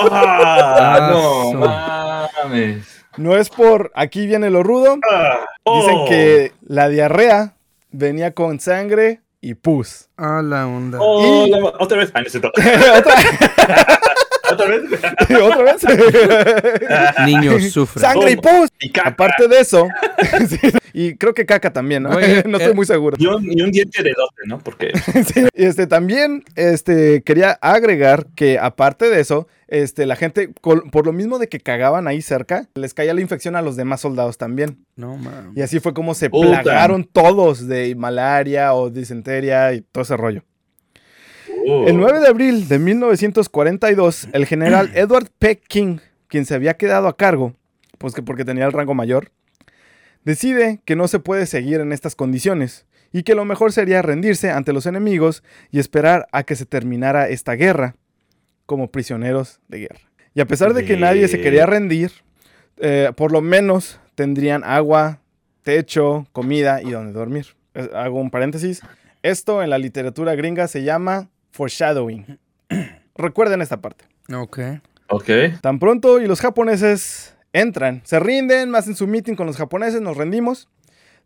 Speaker 4: ¡Ah! No mames.
Speaker 1: No es por aquí viene lo rudo.
Speaker 4: Ah,
Speaker 1: Dicen
Speaker 4: oh.
Speaker 1: que la diarrea venía con sangre y pus.
Speaker 5: A la onda.
Speaker 4: Oh,
Speaker 1: Y-
Speaker 4: la- otra vez. Ah.
Speaker 1: Otra-
Speaker 4: ¿Otra vez?
Speaker 1: ¿Otra vez?
Speaker 5: Niños sufren.
Speaker 1: ¡Sangre y pus!
Speaker 4: Y caca.
Speaker 1: Aparte de eso, sí, y creo que caca también, ¿no? No estoy
Speaker 5: eh,
Speaker 1: muy seguro.
Speaker 4: Y un, y un diente de 12, ¿no? Porque.
Speaker 1: Sí, Este, también este, quería agregar que aparte de eso, este, la gente, por lo mismo de que cagaban ahí cerca, les caía la infección a los demás soldados también.
Speaker 5: No, mames.
Speaker 1: Y así fue como se
Speaker 4: Puta.
Speaker 1: plagaron todos de malaria o disenteria y todo ese rollo.
Speaker 4: Oh.
Speaker 1: El 9 de abril de 1942, el general Edward P. King, quien se había quedado a cargo, pues que porque tenía el rango mayor, decide que no se puede seguir en estas condiciones y que lo mejor sería rendirse ante los enemigos y esperar a que se terminara esta guerra como prisioneros de guerra. Y a pesar de que nadie se quería rendir, eh, por lo menos tendrían agua, techo, comida y donde dormir. Hago un paréntesis. Esto en la literatura gringa se llama foreshadowing. Recuerden esta parte.
Speaker 5: Ok.
Speaker 4: Ok.
Speaker 1: Tan pronto y los japoneses entran, se rinden, hacen su meeting con los japoneses, nos rendimos.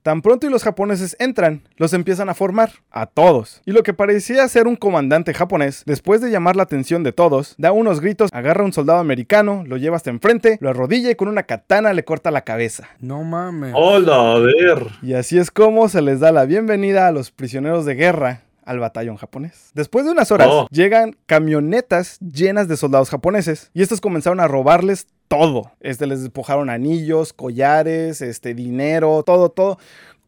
Speaker 1: Tan pronto y los japoneses entran, los empiezan a formar, a todos. Y lo que parecía ser un comandante japonés, después de llamar la atención de todos, da unos gritos, agarra a un soldado americano, lo lleva hasta enfrente, lo arrodilla y con una katana le corta la cabeza.
Speaker 5: No mames.
Speaker 4: Hola, a ver.
Speaker 1: Y así es como se les da la bienvenida a los prisioneros de guerra al batallón japonés. Después de unas horas,
Speaker 4: Oh.
Speaker 1: llegan camionetas llenas de soldados japoneses y estos comenzaron a robarles todo. Este les despojaron anillos, collares, este dinero, todo, todo.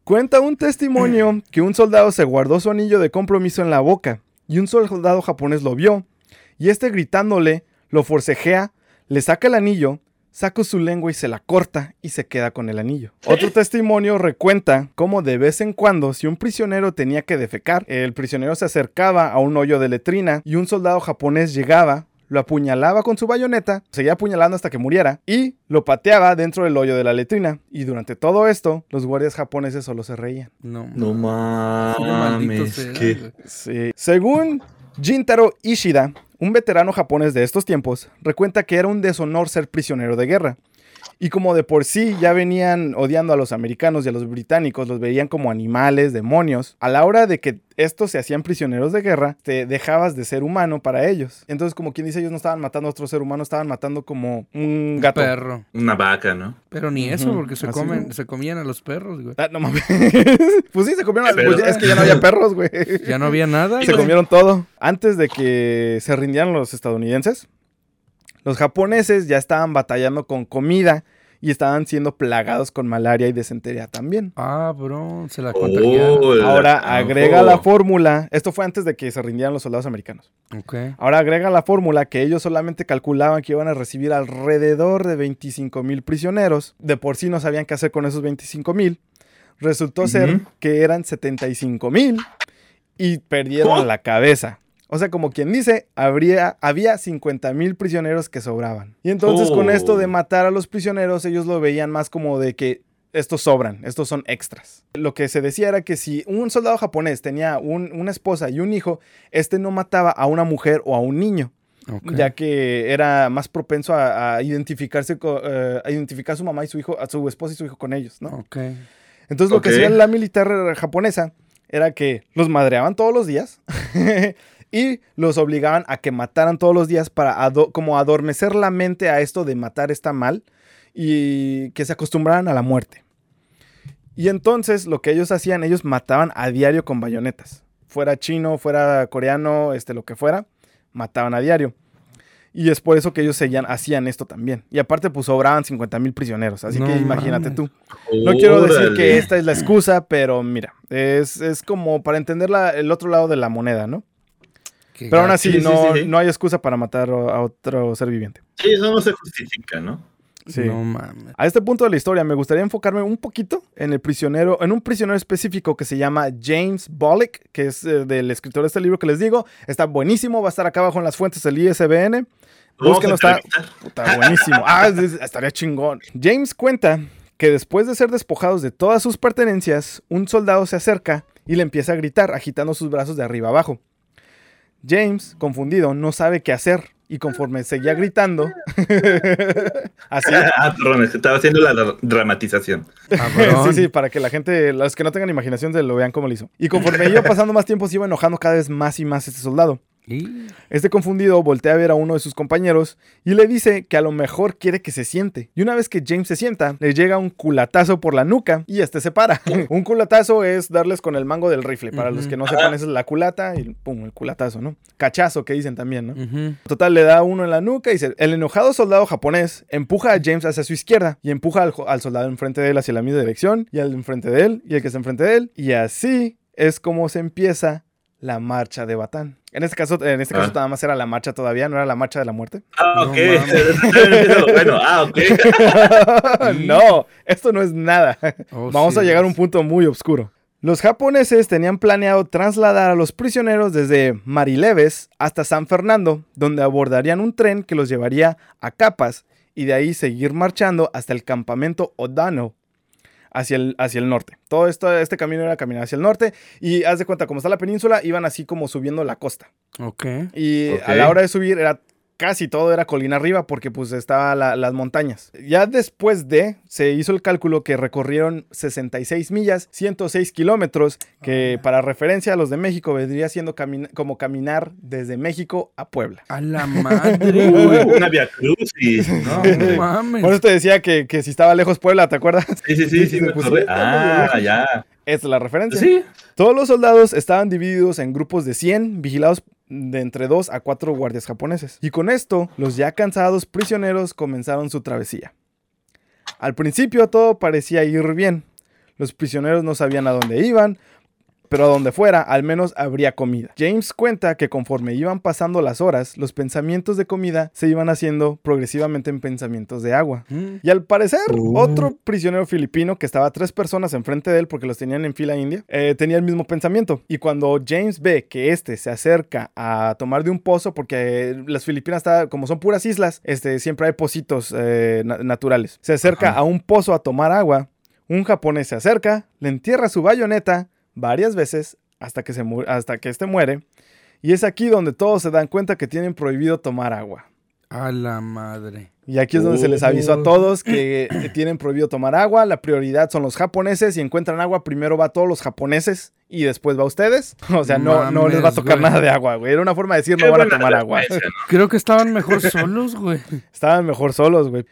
Speaker 1: Cuenta un testimonio que un soldado se guardó su anillo de compromiso en la boca y un soldado japonés lo vio y este gritándole lo forcejea, le saca el anillo, saca su lengua y se la corta y se queda con el anillo. Otro testimonio recuenta cómo de vez en cuando, si un prisionero tenía que defecar, el prisionero se acercaba a un hoyo de letrina y un soldado japonés llegaba, lo apuñalaba con su bayoneta, seguía apuñalando hasta que muriera y lo pateaba dentro del hoyo de la letrina. Y durante todo esto, los guardias japoneses solo se reían.
Speaker 5: No.
Speaker 4: No mames.
Speaker 1: Según Jintaro Ishida, un veterano japonés de estos tiempos, recuenta que era un deshonor ser prisionero de guerra. Y como de por sí ya venían odiando a los americanos y a los británicos, los veían como animales, demonios, a la hora de que estos se hacían prisioneros de guerra, te dejabas de ser humano para ellos. Entonces, como quien dice, ellos no estaban matando a otro ser humano, estaban matando como un gato.
Speaker 5: Perro.
Speaker 4: Una vaca, ¿no?
Speaker 5: Pero ni eso, porque se
Speaker 1: así,
Speaker 5: comen,
Speaker 1: ¿no?
Speaker 5: se comían a los perros, güey.
Speaker 1: Ah, no mames. pues sí, se comieron. a-
Speaker 4: Pero-
Speaker 1: pues ya- es que ya no había perros, güey.
Speaker 5: Ya no había nada.
Speaker 1: Se comieron todo. Antes de que se rindieran los estadounidenses, los japoneses ya estaban batallando con comida y estaban siendo plagados con malaria y desentería también.
Speaker 5: Ah, bro, se la contagiaron.
Speaker 4: Oh, la-
Speaker 1: Ahora agrega la fórmula, esto fue antes de que se rindieran los soldados americanos.
Speaker 5: Ok.
Speaker 1: Ahora agrega la fórmula que ellos solamente calculaban que iban a recibir alrededor de 25 mil prisioneros. De por sí no sabían qué hacer con esos 25 mil. Resultó ser que eran 75 mil y perdieron
Speaker 4: ¿Oh?
Speaker 1: la cabeza. O sea, como quien dice, habría, había 50 mil prisioneros que sobraban. Y entonces con
Speaker 4: Oh.
Speaker 1: esto de matar a los prisioneros, ellos lo veían más como de que estos sobran, estos son extras. Lo que se decía era que si un soldado japonés tenía un- una esposa y un hijo, este no mataba a una mujer o a un niño, ya que era más propenso a, a identificarse eh, a identificar a su mamá y su hijo, a su esposa y su hijo con ellos. Entonces lo que hacía la militar japonesa era que los madreaban todos los días y los obligaban a que mataran todos los días para ado- como adormecer la mente a esto de matar está mal y que se acostumbraran a la muerte. Y entonces lo que ellos hacían, ellos mataban a diario con bayonetas. Fuera chino, fuera coreano, este lo que fuera, mataban a diario. Y es por eso que ellos seguían, hacían esto también. Y aparte, pues sobraban 50 mil prisioneros. Así
Speaker 5: No
Speaker 1: que imagínate tú. No quiero decir que esta es la excusa, pero mira, es, es como para entender la- el otro lado de la moneda, ¿no?
Speaker 5: Qué
Speaker 1: Pero aún así,
Speaker 4: Sí,
Speaker 1: no,
Speaker 4: sí.
Speaker 1: no hay excusa para matar a otro ser viviente.
Speaker 4: Sí, eso no se justifica, ¿no?
Speaker 1: Sí.
Speaker 5: No mames.
Speaker 1: A este punto de la historia me gustaría enfocarme un poquito en el prisionero, en un prisionero específico que se llama James Bollock, que es eh, del escritor de este libro que les digo. Está buenísimo, va a estar acá abajo en las fuentes del ISBN. Búsquenlo, está, puta, buenísimo. Ah, es- es- estaría chingón. James cuenta que después de ser despojados de todas sus pertenencias, un soldado se acerca y le empieza a gritar, agitando sus brazos de arriba abajo. James, confundido, no sabe qué hacer y conforme seguía gritando, así,
Speaker 4: Ah, perdón, estaba haciendo la dra- dramatización.
Speaker 1: Sí, sí, para que la gente, los que no tengan imaginación, se lo vean como lo hizo. Y conforme iba pasando más tiempo, se iba enojando cada vez más y más este soldado.
Speaker 5: Y-
Speaker 1: Este confundido voltea a ver a uno de sus compañeros y le dice que a lo mejor quiere que se siente. Y una vez que James se sienta, le llega un culatazo por la nuca y este se para. un culatazo es darles con el mango del rifle. Para los que no sepan, esa es la culata y pum, el culatazo, ¿no? Cachazo que dicen también, ¿no? Total, le da uno en la nuca y se- el enojado soldado japonés empuja a James hacia su izquierda y empuja al, al soldado enfrente de él hacia la misma dirección y al enfrente de él y el que está enfrente de él. Y así es como se empieza la marcha de Batán. En este caso, en este caso
Speaker 4: Ah.
Speaker 1: nada más era la marcha todavía, no era la marcha de la muerte.
Speaker 4: Ah,
Speaker 5: No
Speaker 4: ok.
Speaker 5: mames.
Speaker 4: bueno, ah, ok.
Speaker 1: no, esto no es nada.
Speaker 5: Oh,
Speaker 1: Vamos
Speaker 5: sí,
Speaker 1: a llegar a un punto muy oscuro. Los japoneses tenían planeado trasladar a los prisioneros desde Marileves hasta San Fernando, donde abordarían un tren que los llevaría a Capas y de ahí seguir marchando hasta el campamento Odano hacia el, hacia el norte. Todo esto, este camino era caminar hacia el norte y haz de cuenta, como está la península, iban así como subiendo la costa.
Speaker 5: Ok.
Speaker 1: Y a la hora de subir era casi todo era colina arriba porque pues estaba la- las montañas. Ya después de, se hizo el cálculo que recorrieron 66 millas, 106 kilómetros, que para referencia a los de México vendría siendo como caminar desde México a Puebla.
Speaker 5: A la madre, güey.
Speaker 4: Una via cruz y. No,
Speaker 5: No mames.
Speaker 1: Por eso te decía que, que si estaba lejos Puebla, ¿te acuerdas?
Speaker 4: Sí, sí, sí, sí.
Speaker 1: Pues,
Speaker 4: Ah, ya.
Speaker 1: Esta es la referencia.
Speaker 4: Sí.
Speaker 1: Todos los soldados estaban divididos en grupos de 100, vigilados de entre 2 a 4 guardias japoneses. Y con esto, los ya cansados prisioneros comenzaron su travesía. Al principio todo parecía ir bien. Los prisioneros no sabían a dónde iban, pero a donde fuera, al menos habría comida. James cuenta que conforme iban pasando las horas, los pensamientos de comida se iban haciendo progresivamente en pensamientos de agua.
Speaker 5: Mm.
Speaker 1: Y al parecer,
Speaker 4: Uh.
Speaker 1: otro prisionero filipino que estaba tres personas enfrente de él porque los tenían en fila india, eh, tenía el mismo pensamiento. Y cuando James ve que este se acerca a tomar de un pozo, porque las Filipinas, está- como son puras islas, este, siempre hay pocitos eh, na- naturales. Se acerca
Speaker 5: Ajá.
Speaker 1: a un pozo a tomar agua. Un japonés se acerca, le entierra su bayoneta varias veces hasta que, se mu- hasta que este muere. Y es aquí donde todos se dan cuenta que tienen prohibido tomar agua.
Speaker 5: A la madre.
Speaker 1: Y aquí es donde se les avisó a todos que tienen prohibido tomar agua. La prioridad son los japoneses. Si encuentran agua, primero va a todos los japoneses y después va a ustedes. O sea, no, no les va a tocar
Speaker 5: güey.
Speaker 1: nada de agua, güey. Era una forma de decir no van a tomar agua.
Speaker 5: Creo que estaban mejor solos, güey.
Speaker 1: Estaban mejor solos, güey.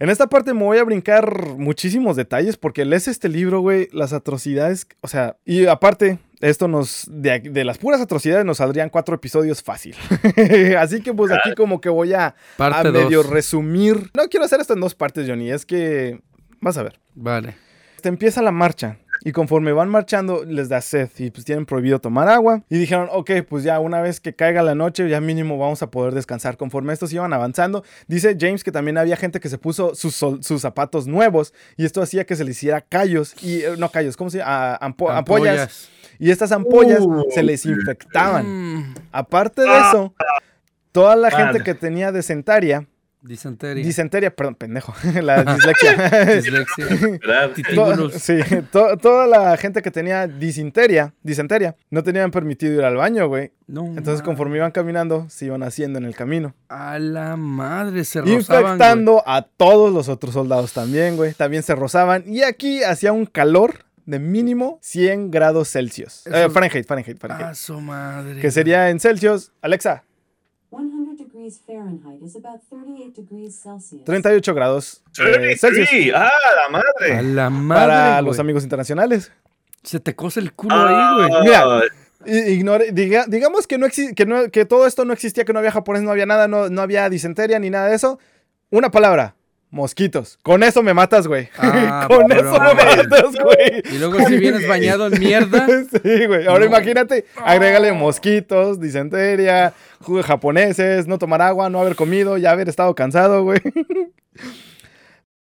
Speaker 1: En esta parte me voy a brincar muchísimos detalles porque lees este libro, güey, las atrocidades, o sea, y aparte, esto nos, de, de las puras atrocidades nos saldrían cuatro episodios fácil. Así que pues aquí como que voy a, a medio
Speaker 5: dos.
Speaker 1: resumir. No quiero hacer esto en dos partes, Johnny, es que, vas a ver.
Speaker 5: Vale.
Speaker 1: Este, empieza la marcha. Y conforme van marchando, les da sed y pues tienen prohibido tomar agua. Y dijeron, ok, pues ya una vez que caiga la noche, ya mínimo vamos a poder descansar. Conforme estos iban avanzando, dice James que también había gente que se puso sus, sus zapatos nuevos y esto hacía que se les hiciera callos. Y eh, no callos, ¿cómo se llama? Ah, ampo- ampollas. Y estas ampollas
Speaker 4: Uh,
Speaker 1: se les infectaban.
Speaker 5: Mm,
Speaker 1: Aparte de eso, toda la gente
Speaker 4: Madre.
Speaker 1: que tenía desentaria,
Speaker 5: Disentería.
Speaker 1: disenteria, perdón, pendejo, la dislexia.
Speaker 5: Dislexia.
Speaker 1: Sí, to- toda la gente que tenía disenteria, disenteria, no tenían permitido ir al baño, güey.
Speaker 5: No,
Speaker 1: Entonces, conforme iban caminando, se iban haciendo en el camino.
Speaker 5: A la madre, se rozaban, güey.
Speaker 1: Infectando a todos los otros soldados también, güey. También se rozaban. Y aquí hacía un calor de mínimo 100 grados Celsius.
Speaker 5: Eso
Speaker 1: Eh, Fahrenheit, Fahrenheit, Fahrenheit.
Speaker 5: A su madre.
Speaker 1: que sería en Celsius, Alexa,
Speaker 7: 100 degrees Fahrenheit is about 38 degrees Celsius.
Speaker 1: 38 grados eh, Celsius.
Speaker 4: Sí, ah, la
Speaker 5: A
Speaker 4: madre.
Speaker 5: la madre,
Speaker 1: Para
Speaker 5: güey.
Speaker 1: los amigos internacionales.
Speaker 5: Se te cose el culo ahí, güey.
Speaker 4: Ah,
Speaker 1: Mira, Ignore, diga- digamos que, no exi- que, no- que todo esto no existía, que no había japonés, no había nada, no, no había disenteria ni nada de eso. Una palabra, mosquitos. Con eso me matas, güey.
Speaker 5: Ah,
Speaker 1: Con eso me matas, güey.
Speaker 5: Y luego si vienes bañado en mierda.
Speaker 1: Sí, güey. Ahora
Speaker 5: No.
Speaker 1: imagínate, agrégale mosquitos, disenteria, ju- japoneses, no tomar agua, no haber comido, ya haber estado cansado, güey.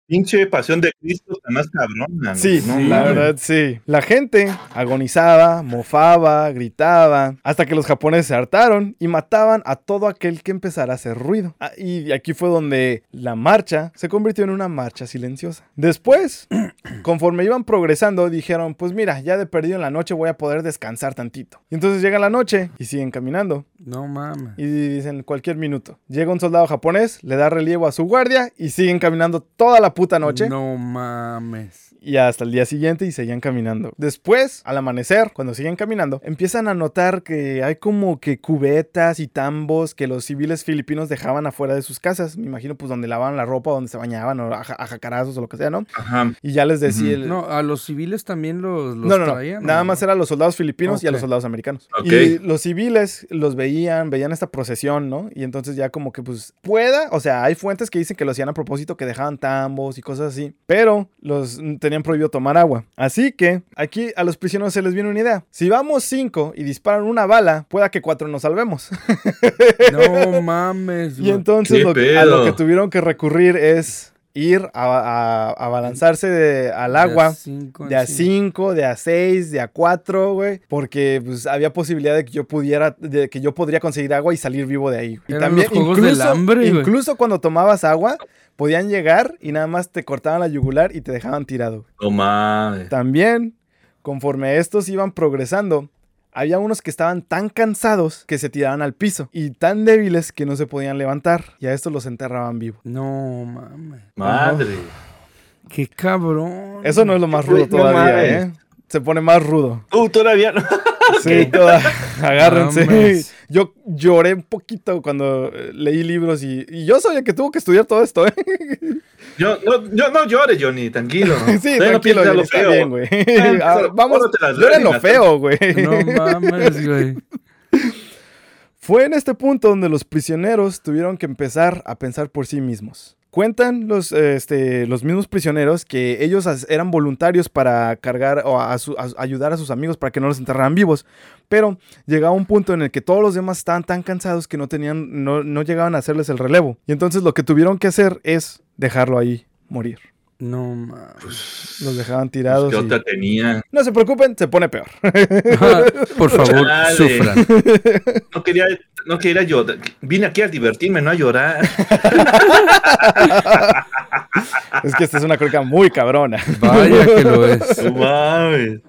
Speaker 4: Pinche pasión de Cristo, tan más cabrona.
Speaker 1: Sí,
Speaker 4: ¿no?
Speaker 1: la
Speaker 4: mames.
Speaker 1: verdad, sí. La gente agonizaba, mofaba, gritaba, hasta que los japoneses se hartaron y mataban a todo aquel que empezara a hacer ruido. Ah, y aquí fue donde la marcha se convirtió en una marcha silenciosa. Después, conforme iban progresando, dijeron, pues mira, ya de perdido en la noche voy a poder descansar tantito. Y entonces llega la noche y siguen caminando.
Speaker 5: No mames.
Speaker 1: Y dicen cualquier minuto. Llega un soldado japonés, le da relievo a su guardia y siguen caminando toda la puta noche.
Speaker 5: No mames.
Speaker 1: Y hasta el día siguiente y seguían caminando. Después, al amanecer, cuando siguen caminando, empiezan a notar que hay como que cubetas y tambos que los civiles filipinos dejaban afuera de sus casas. Me imagino pues donde lavaban la ropa, donde se bañaban o a, ja- a jacarazos o lo que sea, ¿no?
Speaker 4: Ajá.
Speaker 1: Y ya les decía... el-
Speaker 5: No, a los civiles también los, los
Speaker 1: no, no, no.
Speaker 5: traían.
Speaker 1: Nada
Speaker 5: ¿o
Speaker 1: más
Speaker 5: no?
Speaker 1: eran los soldados filipinos y a los soldados americanos.
Speaker 4: Ok.
Speaker 1: Y los civiles los veían, veían esta procesión, ¿no? Y entonces ya como que pues pueda, o sea, hay fuentes que dicen que lo hacían a propósito, que dejaban tambos y cosas así, pero los tenían prohibido tomar agua. Así que aquí a los prisioneros se les viene una idea. Si vamos cinco y disparan una bala, pueda que cuatro nos salvemos.
Speaker 5: No mames,
Speaker 1: Y entonces
Speaker 4: ¿Qué
Speaker 1: lo que- a lo que tuvieron que recurrir es ir a, a- a abalanzarse de- al
Speaker 5: De a
Speaker 1: agua. De a
Speaker 5: cinco.
Speaker 1: 5, de a 6, de a 4, güey. Porque pues, había posibilidad de que yo pudiera, de que yo podría conseguir agua y salir vivo de ahí. Y
Speaker 5: Eran
Speaker 1: también,
Speaker 5: los juegos del
Speaker 1: incluso,
Speaker 5: hambre,
Speaker 1: incluso cuando tomabas agua, podían llegar y nada más te cortaban la yugular y te dejaban tirado.
Speaker 4: No mames.
Speaker 1: También, conforme estos iban progresando, había unos que estaban tan cansados que se tiraban al piso y tan débiles que no se podían levantar. Y a estos los enterraban vivos.
Speaker 5: No mames.
Speaker 4: Madre.
Speaker 5: Qué cabrón.
Speaker 1: Eso no es lo más rudo todavía. ¿eh? Se pone más rudo.
Speaker 4: Uh, todavía no.
Speaker 1: Sí, toda. Agárrense. Yo lloré un poquito cuando eh, leí libros y, y yo soy el que tuvo que estudiar todo esto, ¿eh?
Speaker 4: Yo, no, yo, no llores, Johnny, tranquilo.
Speaker 1: Sí,
Speaker 4: no
Speaker 1: tranquilo, Johnny,
Speaker 4: lo
Speaker 1: está
Speaker 4: feo.
Speaker 1: bien, güey.
Speaker 4: Ah,
Speaker 1: Ah, Vamos, lloren lo feo, güey.
Speaker 5: No mames, güey.
Speaker 1: Fue en este punto donde los prisioneros tuvieron que empezar a pensar por sí mismos. Cuentan los, este, los mismos prisioneros que ellos eran voluntarios para cargar o a- ayudar a sus amigos para que no los enterraran vivos, pero llegaba un punto en el que todos los demás estaban tan cansados que no tenían, no, no llegaban a hacerles el relevo. Y entonces lo que tuvieron que hacer es dejarlo ahí morir.
Speaker 5: No mames.
Speaker 1: Los dejaban tirados.
Speaker 4: ¿Qué
Speaker 1: y-
Speaker 4: otra tenía?
Speaker 1: No se preocupen, se pone peor.
Speaker 5: Por favor,
Speaker 4: Chale.
Speaker 5: sufran.
Speaker 4: No quería, no quería llorar. Vine aquí a divertirme, no a llorar.
Speaker 1: es que esta es una crónica muy cabrona.
Speaker 5: Vaya que lo es.
Speaker 4: No mames.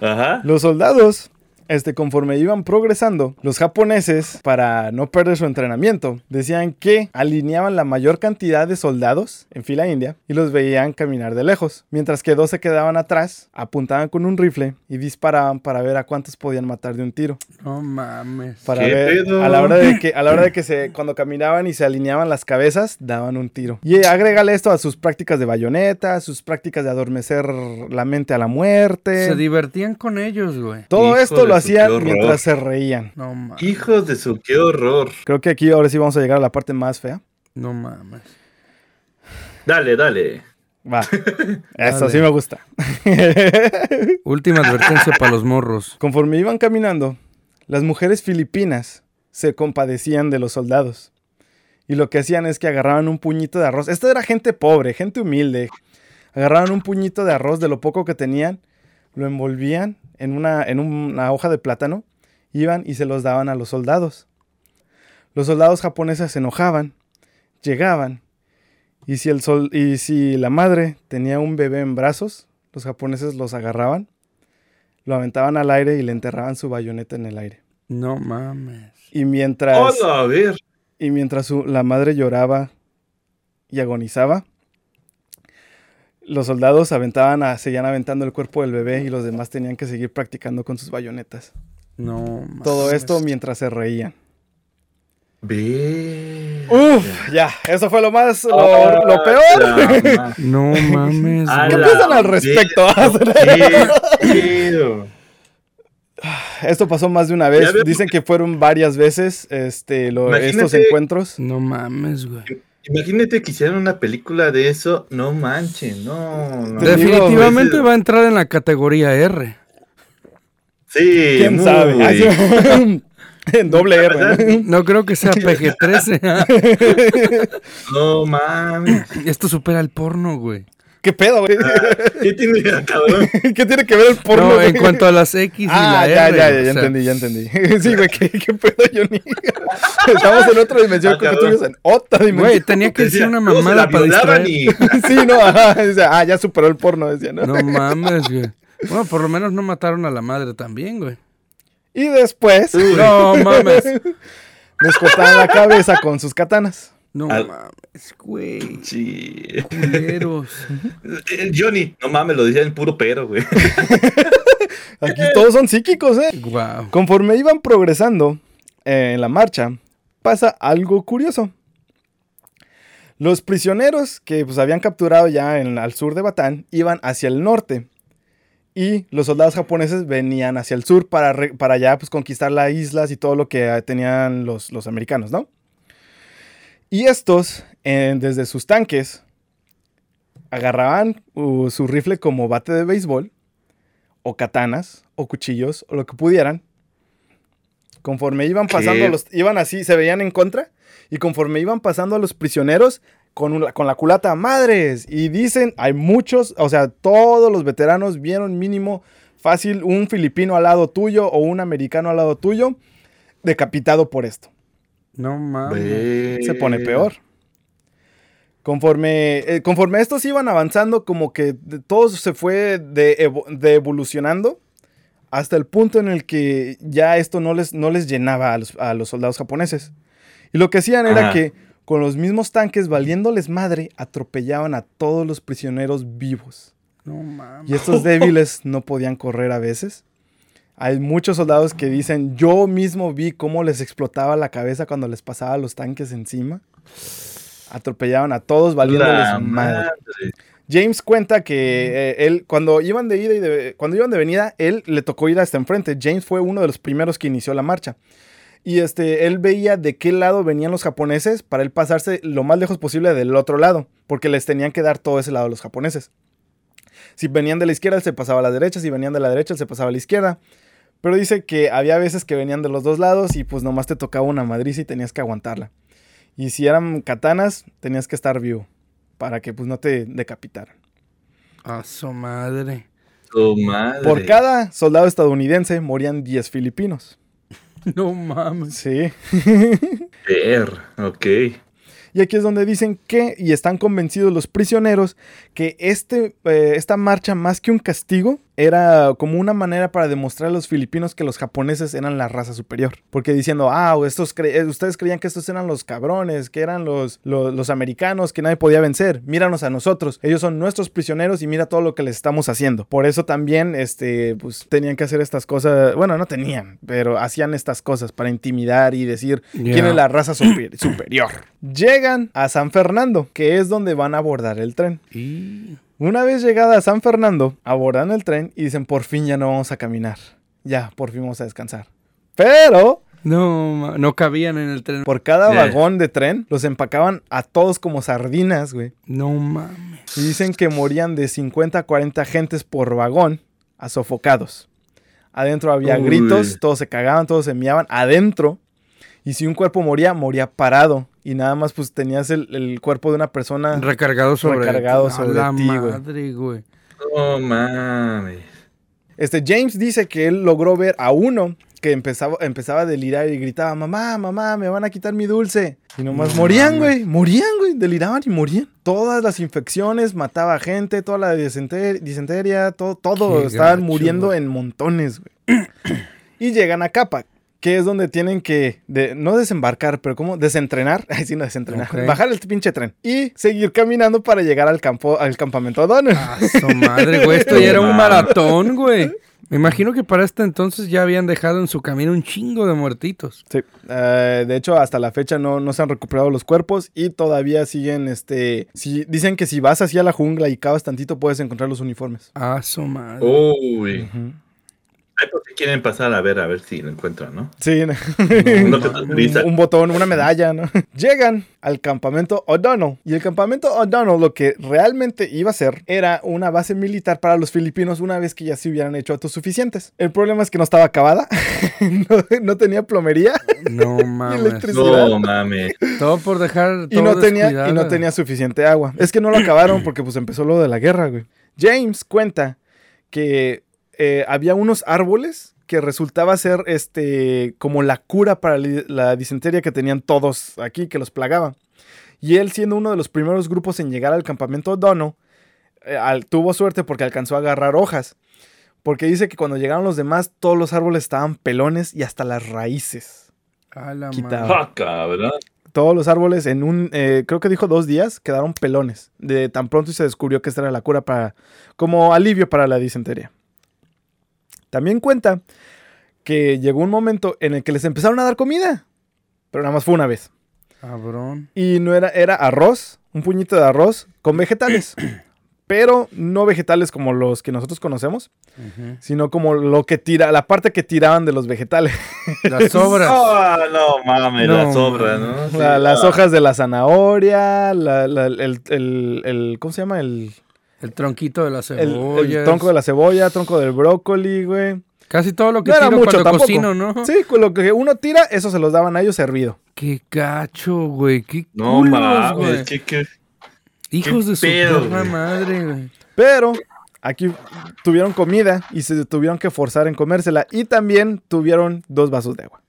Speaker 4: Ajá.
Speaker 1: Los soldados, este, conforme iban progresando, los japoneses, para no perder su entrenamiento, decían que alineaban la mayor cantidad de soldados en fila india y los veían caminar de lejos, mientras que dos se quedaban atrás, apuntaban con un rifle y disparaban para ver a cuántos podían matar de un tiro.
Speaker 5: No mames.
Speaker 1: Para
Speaker 4: ¿Qué
Speaker 1: ver
Speaker 4: pedo?
Speaker 1: a la hora de que a la hora de que se cuando caminaban y se alineaban las cabezas, daban un tiro. Y agrégale esto a sus prácticas de bayoneta, sus prácticas de adormecer la mente a la muerte.
Speaker 5: Se divertían con ellos, güey.
Speaker 1: Todo
Speaker 4: Hijo
Speaker 1: esto
Speaker 4: de
Speaker 1: lo hacían mientras se reían.
Speaker 5: No mames.
Speaker 4: Hijos de su, qué horror.
Speaker 1: Creo que aquí ahora sí vamos a llegar a la parte más fea.
Speaker 5: No mames.
Speaker 4: Dale, dale.
Speaker 1: Va. Eso
Speaker 5: Dale.
Speaker 1: sí me gusta.
Speaker 5: Última advertencia para los morros.
Speaker 1: Conforme iban caminando, las mujeres filipinas se compadecían de los soldados. Y lo que hacían es que agarraban un puñito de arroz. Esto era gente pobre, gente humilde. Agarraban un puñito de arroz de lo poco que tenían, lo envolvían en una, en una hoja de plátano, iban y se los daban a los soldados. Los soldados japoneses se enojaban, llegaban, y si, el sol, y si la madre tenía un bebé en brazos, los japoneses los agarraban, lo aventaban al aire y le enterraban su bayoneta en el aire.
Speaker 5: No mames.
Speaker 1: Y mientras,
Speaker 4: Hola, a ver.
Speaker 1: y mientras su- la madre lloraba y agonizaba, los soldados aventaban a, seguían aventando el cuerpo del bebé y los demás tenían que seguir practicando con sus bayonetas.
Speaker 5: No mames.
Speaker 1: Todo esto mientras se reían.
Speaker 4: Ve.
Speaker 1: Uf, ya, eso fue lo más, lo, lo peor.
Speaker 4: ma-
Speaker 5: No mames.
Speaker 1: ¿Qué piensan al respecto? Esto pasó más de una vez. Dicen que fueron varias veces este, lo- estos encuentros.
Speaker 5: No mames, güey.
Speaker 4: Imagínate que hicieran una película de eso. No manchen, no. no.
Speaker 1: Digo,
Speaker 5: Definitivamente va a entrar en la categoría R.
Speaker 4: Sí,
Speaker 1: ¿Quién
Speaker 4: muy.
Speaker 1: sabe? En doble R. ¿no?
Speaker 5: No creo que sea PG-13.
Speaker 4: No mames.
Speaker 5: Esto supera el porno, güey.
Speaker 1: ¿Qué pedo, güey?
Speaker 4: ¿Qué tiene, cabrón?
Speaker 1: ¿Qué tiene que ver el porno?
Speaker 5: no, en
Speaker 1: güey?
Speaker 5: cuanto a las X y
Speaker 1: Ah,
Speaker 5: la
Speaker 1: ya,
Speaker 5: R.
Speaker 1: ya, ya, ya
Speaker 5: sea,
Speaker 1: entendí, ya entendí. Sí, güey, ¿qué, qué pedo, Johnny? Estamos en otra dimensión,
Speaker 4: Ah,
Speaker 1: que tú
Speaker 4: cabrón.
Speaker 1: vives en otra
Speaker 5: Güey,
Speaker 1: dimensión.
Speaker 5: tenía que decir una
Speaker 4: "Luego se
Speaker 5: mamada
Speaker 4: la
Speaker 5: para distraer.
Speaker 4: y-
Speaker 1: Sí, no, ajá. Ah, ya superó el porno, decía, ¿no?
Speaker 5: No mames, güey. Bueno, por lo menos no mataron a la madre también, güey.
Speaker 1: Y después
Speaker 5: No mames.
Speaker 1: les cortaban la cabeza con sus katanas.
Speaker 5: No
Speaker 4: Al-
Speaker 5: mames, güey.
Speaker 4: Sí.
Speaker 5: Culeros.
Speaker 4: Eh, Johnny, no mames, lo decía en puro pero, güey.
Speaker 1: Aquí todos son psíquicos, ¿eh?
Speaker 5: Wow.
Speaker 1: Conforme iban progresando eh, en la marcha, pasa algo curioso. Los prisioneros que pues, habían capturado ya en- al sur de Batán iban hacia el norte y los soldados japoneses venían hacia el sur para, re- para ya pues, conquistar las islas y todo lo que tenían los, los americanos, ¿no? Y estos, eh, desde sus tanques, agarraban uh, su rifle como bate de béisbol o katanas o cuchillos o lo que pudieran. Conforme iban pasando
Speaker 4: ¿Qué?
Speaker 1: los iban así, se veían en contra y conforme iban pasando a los prisioneros con, una- con la culata madres y dicen, hay muchos, o sea, todos los veteranos vieron mínimo fácil un filipino al lado tuyo o un americano al lado tuyo decapitado por esto
Speaker 5: No mames.
Speaker 1: se pone peor. Conforme, eh, conforme estos iban avanzando, como que de- todo se fue de, evo- de evolucionando hasta el punto en el que ya esto no les, no les llenaba a los, a los soldados japoneses. Y lo que hacían era que con los mismos tanques, valiéndoles madre, atropellaban a todos los prisioneros vivos.
Speaker 5: No mames.
Speaker 1: Y estos débiles no podían correr a veces. Hay muchos soldados que dicen, yo mismo vi cómo les explotaba la cabeza cuando les pasaba los tanques encima. Atropellaban a todos valiéndoles
Speaker 4: La
Speaker 1: madre.
Speaker 4: madre.
Speaker 1: James cuenta que eh, él, cuando iban de ida y de, cuando iban de venida, él le tocó ir hasta enfrente. James fue uno de los primeros que inició la marcha. Y este, él veía de qué lado venían los japoneses para él pasarse lo más lejos posible del otro lado, porque les tenían que dar todo ese lado a los japoneses. Si venían de la izquierda, él se pasaba a la derecha, si venían de la derecha, él se pasaba a la izquierda. Pero dice que había veces que venían de los dos lados y pues nomás te tocaba una madriz y tenías que aguantarla. Y si eran katanas, tenías que estar vivo para que pues no te decapitaran.
Speaker 5: A su madre.
Speaker 4: Tu madre.
Speaker 1: Por cada soldado estadounidense morían 10 filipinos.
Speaker 5: No mames.
Speaker 1: Sí.
Speaker 4: Ver, ok.
Speaker 1: Y aquí es donde dicen que, y están convencidos los prisioneros, que este, eh, esta marcha, más que un castigo, era como una manera para demostrar a los filipinos que los japoneses eran la raza superior. Porque diciendo, ah, estos cre- eh, ustedes creían que estos eran los cabrones, que eran los, los, los americanos, que nadie podía vencer. Míranos a nosotros. Ellos son nuestros prisioneros y mira todo lo que les estamos haciendo. Por eso también, este, pues tenían que hacer estas cosas. Bueno, no tenían, pero hacían estas cosas para intimidar y decir quién es la raza super- superior. Llegan a San Fernando, que es donde van a abordar el tren.
Speaker 5: Y...
Speaker 1: Una vez llegada a San Fernando, abordan el tren y dicen, por fin ya no vamos a caminar. Ya, por fin vamos a descansar. Pero
Speaker 5: No, no cabían en el tren.
Speaker 1: por cada
Speaker 4: Eh.
Speaker 1: vagón de tren los empacaban a todos como sardinas, güey.
Speaker 5: No mames.
Speaker 1: Y dicen que morían de 50 a 40 gentes por vagón a sofocados. Adentro había
Speaker 4: Uy.
Speaker 1: gritos, todos se cagaban, todos se miaban adentro. Y si un cuerpo moría, moría parado. Y nada más pues tenías el, el cuerpo de una persona.
Speaker 5: Recargado sobre
Speaker 1: Recargado
Speaker 5: A
Speaker 1: sobre
Speaker 5: la
Speaker 1: ti, güey.
Speaker 5: madre, güey.
Speaker 4: No mames.
Speaker 1: Este James dice que él logró ver a uno que empezaba, empezaba a delirar y gritaba, mamá, mamá, me van a quitar mi dulce. Y nomás
Speaker 5: No
Speaker 1: morían, güey, morían, güey, deliraban y morían. Todas las infecciones, mataba gente, toda la disenter- disenteria, todo, todo,
Speaker 5: Qué
Speaker 1: estaban
Speaker 5: gacho,
Speaker 1: muriendo
Speaker 5: güey.
Speaker 1: en montones, güey. y llegan a Capac, que es donde tienen que, de- no desembarcar, pero como desentrenar, ay sí, no desentrenar, bajar el pinche tren y seguir caminando para llegar al campo, al campamento O'Donnell.
Speaker 5: A su madre, güey. Esto ya era un maratón, güey. Me imagino que para este entonces ya habían dejado en su camino un chingo de muertitos.
Speaker 1: Sí, eh, de hecho hasta la fecha no, no se han recuperado los cuerpos y todavía siguen, este, si, dicen que si vas hacia la jungla y cavas tantito puedes encontrar los uniformes.
Speaker 5: A su madre.
Speaker 4: Uy.
Speaker 1: Ujú.
Speaker 4: Ay, pues si quieren pasar a ver, a ver si lo encuentran, ¿no?
Speaker 1: Sí,
Speaker 4: No
Speaker 1: un, botón, una medalla, ¿no? Llegan al campamento O'Donnell y el campamento O'Donnell lo que realmente iba a ser era una base militar para los filipinos una vez que ya se hubieran hecho autosuficientes. El problema es que no estaba acabada, no, no tenía plomería
Speaker 5: No mames.
Speaker 1: electricidad.
Speaker 4: No mames.
Speaker 5: Todo por dejar
Speaker 1: y no tenía y no tenía suficiente agua. Es que no lo acabaron porque pues empezó lo de la guerra, güey. James cuenta que eh, había unos árboles que resultaba ser este como la cura para la disentería que tenían todos aquí que los plagaba. Y él siendo uno de los primeros grupos en llegar al campamento Dono, eh, al- tuvo suerte porque alcanzó a agarrar hojas. Porque dice que cuando llegaron los demás, todos los árboles estaban pelones y hasta las raíces.
Speaker 5: A la
Speaker 1: Quitado.
Speaker 5: madre.
Speaker 4: Ah, cabrón.
Speaker 1: Todos los árboles en un, eh, creo que dijo dos días, quedaron pelones. De tan pronto se descubrió que esta era la cura para, como alivio para la disentería. También cuenta que llegó un momento en el que les empezaron a dar comida, pero nada más fue una vez.
Speaker 5: Cabrón.
Speaker 1: Y no era, era arroz, un puñito de arroz con vegetales. pero no vegetales como los que nosotros conocemos, sino como lo que tira, la parte que tiraban de los vegetales.
Speaker 5: Las sobras.
Speaker 4: Ah, no mames,
Speaker 5: No,
Speaker 4: la sobra, ¿no? Sí,
Speaker 1: las
Speaker 4: ah.
Speaker 1: hojas de la zanahoria, la- la- el, el- el- ¿cómo se llama? El,
Speaker 5: El tronquito de la cebolla.
Speaker 1: el tronco de la cebolla, tronco del brócoli, güey.
Speaker 5: Casi todo lo que
Speaker 1: No era
Speaker 5: tiro
Speaker 1: mucho
Speaker 5: cuando
Speaker 1: tampoco.
Speaker 5: cocino, ¿no?
Speaker 1: Sí, con lo que uno tira, eso se los daban a ellos hervido.
Speaker 5: Qué gacho, güey. Qué
Speaker 4: No
Speaker 5: culos,
Speaker 4: mames,
Speaker 5: güey.
Speaker 4: ¿qué, qué?
Speaker 5: Hijos de su
Speaker 4: pedo,
Speaker 5: perra
Speaker 4: güey.
Speaker 5: madre, güey.
Speaker 1: Pero aquí tuvieron comida y se tuvieron que forzar en comérsela. Y también tuvieron dos vasos de agua.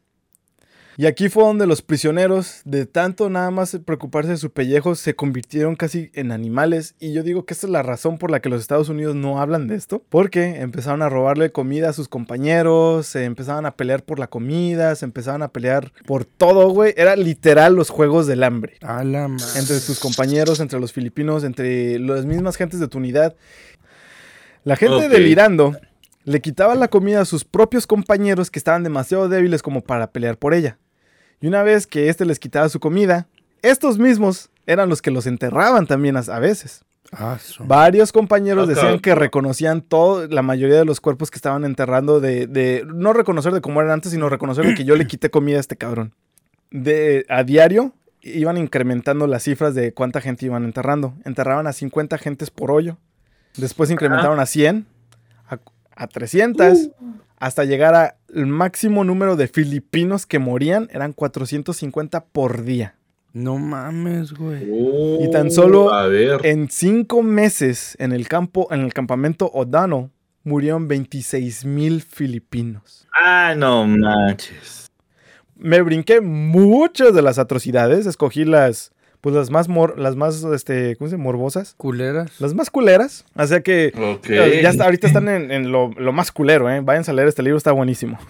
Speaker 1: Y aquí fue donde los prisioneros, de tanto nada más preocuparse de su pellejo, se convirtieron casi en animales. Y yo digo que esta es la razón por la que los Estados Unidos no hablan de esto. Porque empezaron a robarle comida a sus compañeros, se empezaban a pelear por la comida, se empezaban a pelear por todo, güey. Era literal los juegos del hambre
Speaker 5: A la
Speaker 1: entre tus compañeros, entre los filipinos, entre las mismas gentes de tu unidad. La gente delirando le quitaba la comida a sus propios compañeros que estaban demasiado débiles como para pelear por ella. Y una vez que éste les quitaba su comida, estos mismos eran los que los enterraban también a, a veces.
Speaker 5: Ah,
Speaker 1: Varios compañeros
Speaker 4: Ah,
Speaker 1: decían que reconocían todo, la mayoría de los cuerpos que estaban enterrando de, de- no reconocer de cómo eran antes, sino reconocer de que yo le quité comida a este cabrón. De, a diario iban incrementando las cifras de cuánta gente iban enterrando. Enterraban a 50 gentes por hoyo. Después incrementaron a 100, a, a 300, hasta llegar al máximo número de filipinos que morían, eran 450 por día.
Speaker 5: No mames, güey.
Speaker 1: Y tan solo
Speaker 4: Uh, A ver.
Speaker 1: En cinco meses en el campo, en el campamento Odano, murieron 26 mil filipinos.
Speaker 4: Ah, no manches.
Speaker 1: Me brinqué muchas de las atrocidades, escogí las, pues las más, mor- las más, este, ¿cómo se dice? Morbosas.
Speaker 5: Culeras.
Speaker 1: Las más culeras. O sea que
Speaker 4: Ok.
Speaker 1: eh, ya está, ahorita están en, en lo, lo más culero, ¿eh? Vayan a leer este libro, está buenísimo.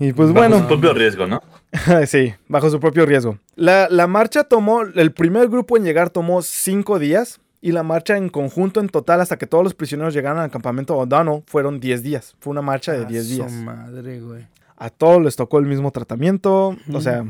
Speaker 1: y pues
Speaker 4: Bajo
Speaker 1: bueno.
Speaker 4: su propio riesgo, ¿no?
Speaker 1: sí, bajo su propio riesgo. La, la marcha tomó, el primer grupo en llegar tomó cinco días y la marcha en conjunto en total hasta que todos los prisioneros llegaran al campamento Odano fueron 10 días. Fue una marcha de
Speaker 5: A
Speaker 1: 10
Speaker 5: su
Speaker 1: días.
Speaker 5: madre, güey.
Speaker 1: A todos les tocó el mismo tratamiento. O sea,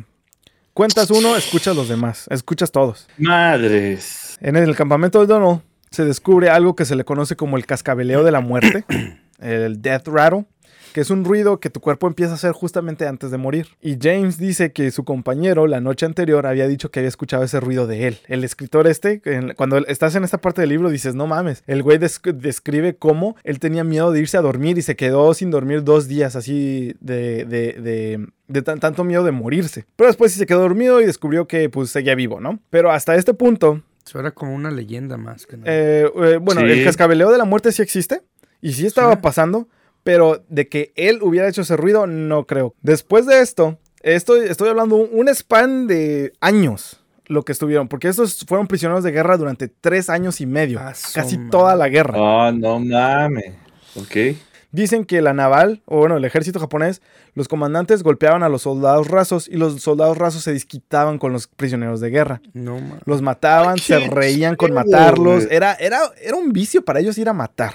Speaker 1: cuentas uno, escuchas los demás, escuchas todos.
Speaker 4: Madres.
Speaker 1: En el campamento Odano se descubre algo que se le conoce como el cascabeleo de la muerte, el death rattle, que es un ruido que tu cuerpo empieza a hacer justamente antes de morir. Y James dice que su compañero la noche anterior había dicho que había escuchado ese ruido de él. El escritor este, cuando estás en esta parte del libro dices, no mames, el güey desc- describe cómo él tenía miedo de irse a dormir y se quedó sin dormir dos días así de... de, de de tan- tanto miedo de morirse. Pero después sí se quedó dormido y descubrió que pues seguía vivo, ¿no? Pero hasta este punto,
Speaker 5: Eso era como una leyenda más que nada.
Speaker 1: eh, eh, bueno,
Speaker 4: Sí.
Speaker 1: el cascabeleo de la muerte sí existe. Y sí estaba
Speaker 5: Sí.
Speaker 1: pasando. Pero de que él hubiera hecho ese ruido, no creo. Después de esto, estoy, estoy hablando un, un span de años lo que estuvieron. Porque estos fueron prisioneros de guerra durante tres años y medio. Casi toda la guerra.
Speaker 4: Oh, no mames. Ok.
Speaker 1: Dicen que la naval, o bueno, el ejército japonés, los comandantes golpeaban a los soldados rasos y los soldados rasos se desquitaban con los prisioneros de guerra.
Speaker 5: No mames.
Speaker 1: Los mataban, se reían con matarlos. Era, era, era un vicio para ellos ir a matar.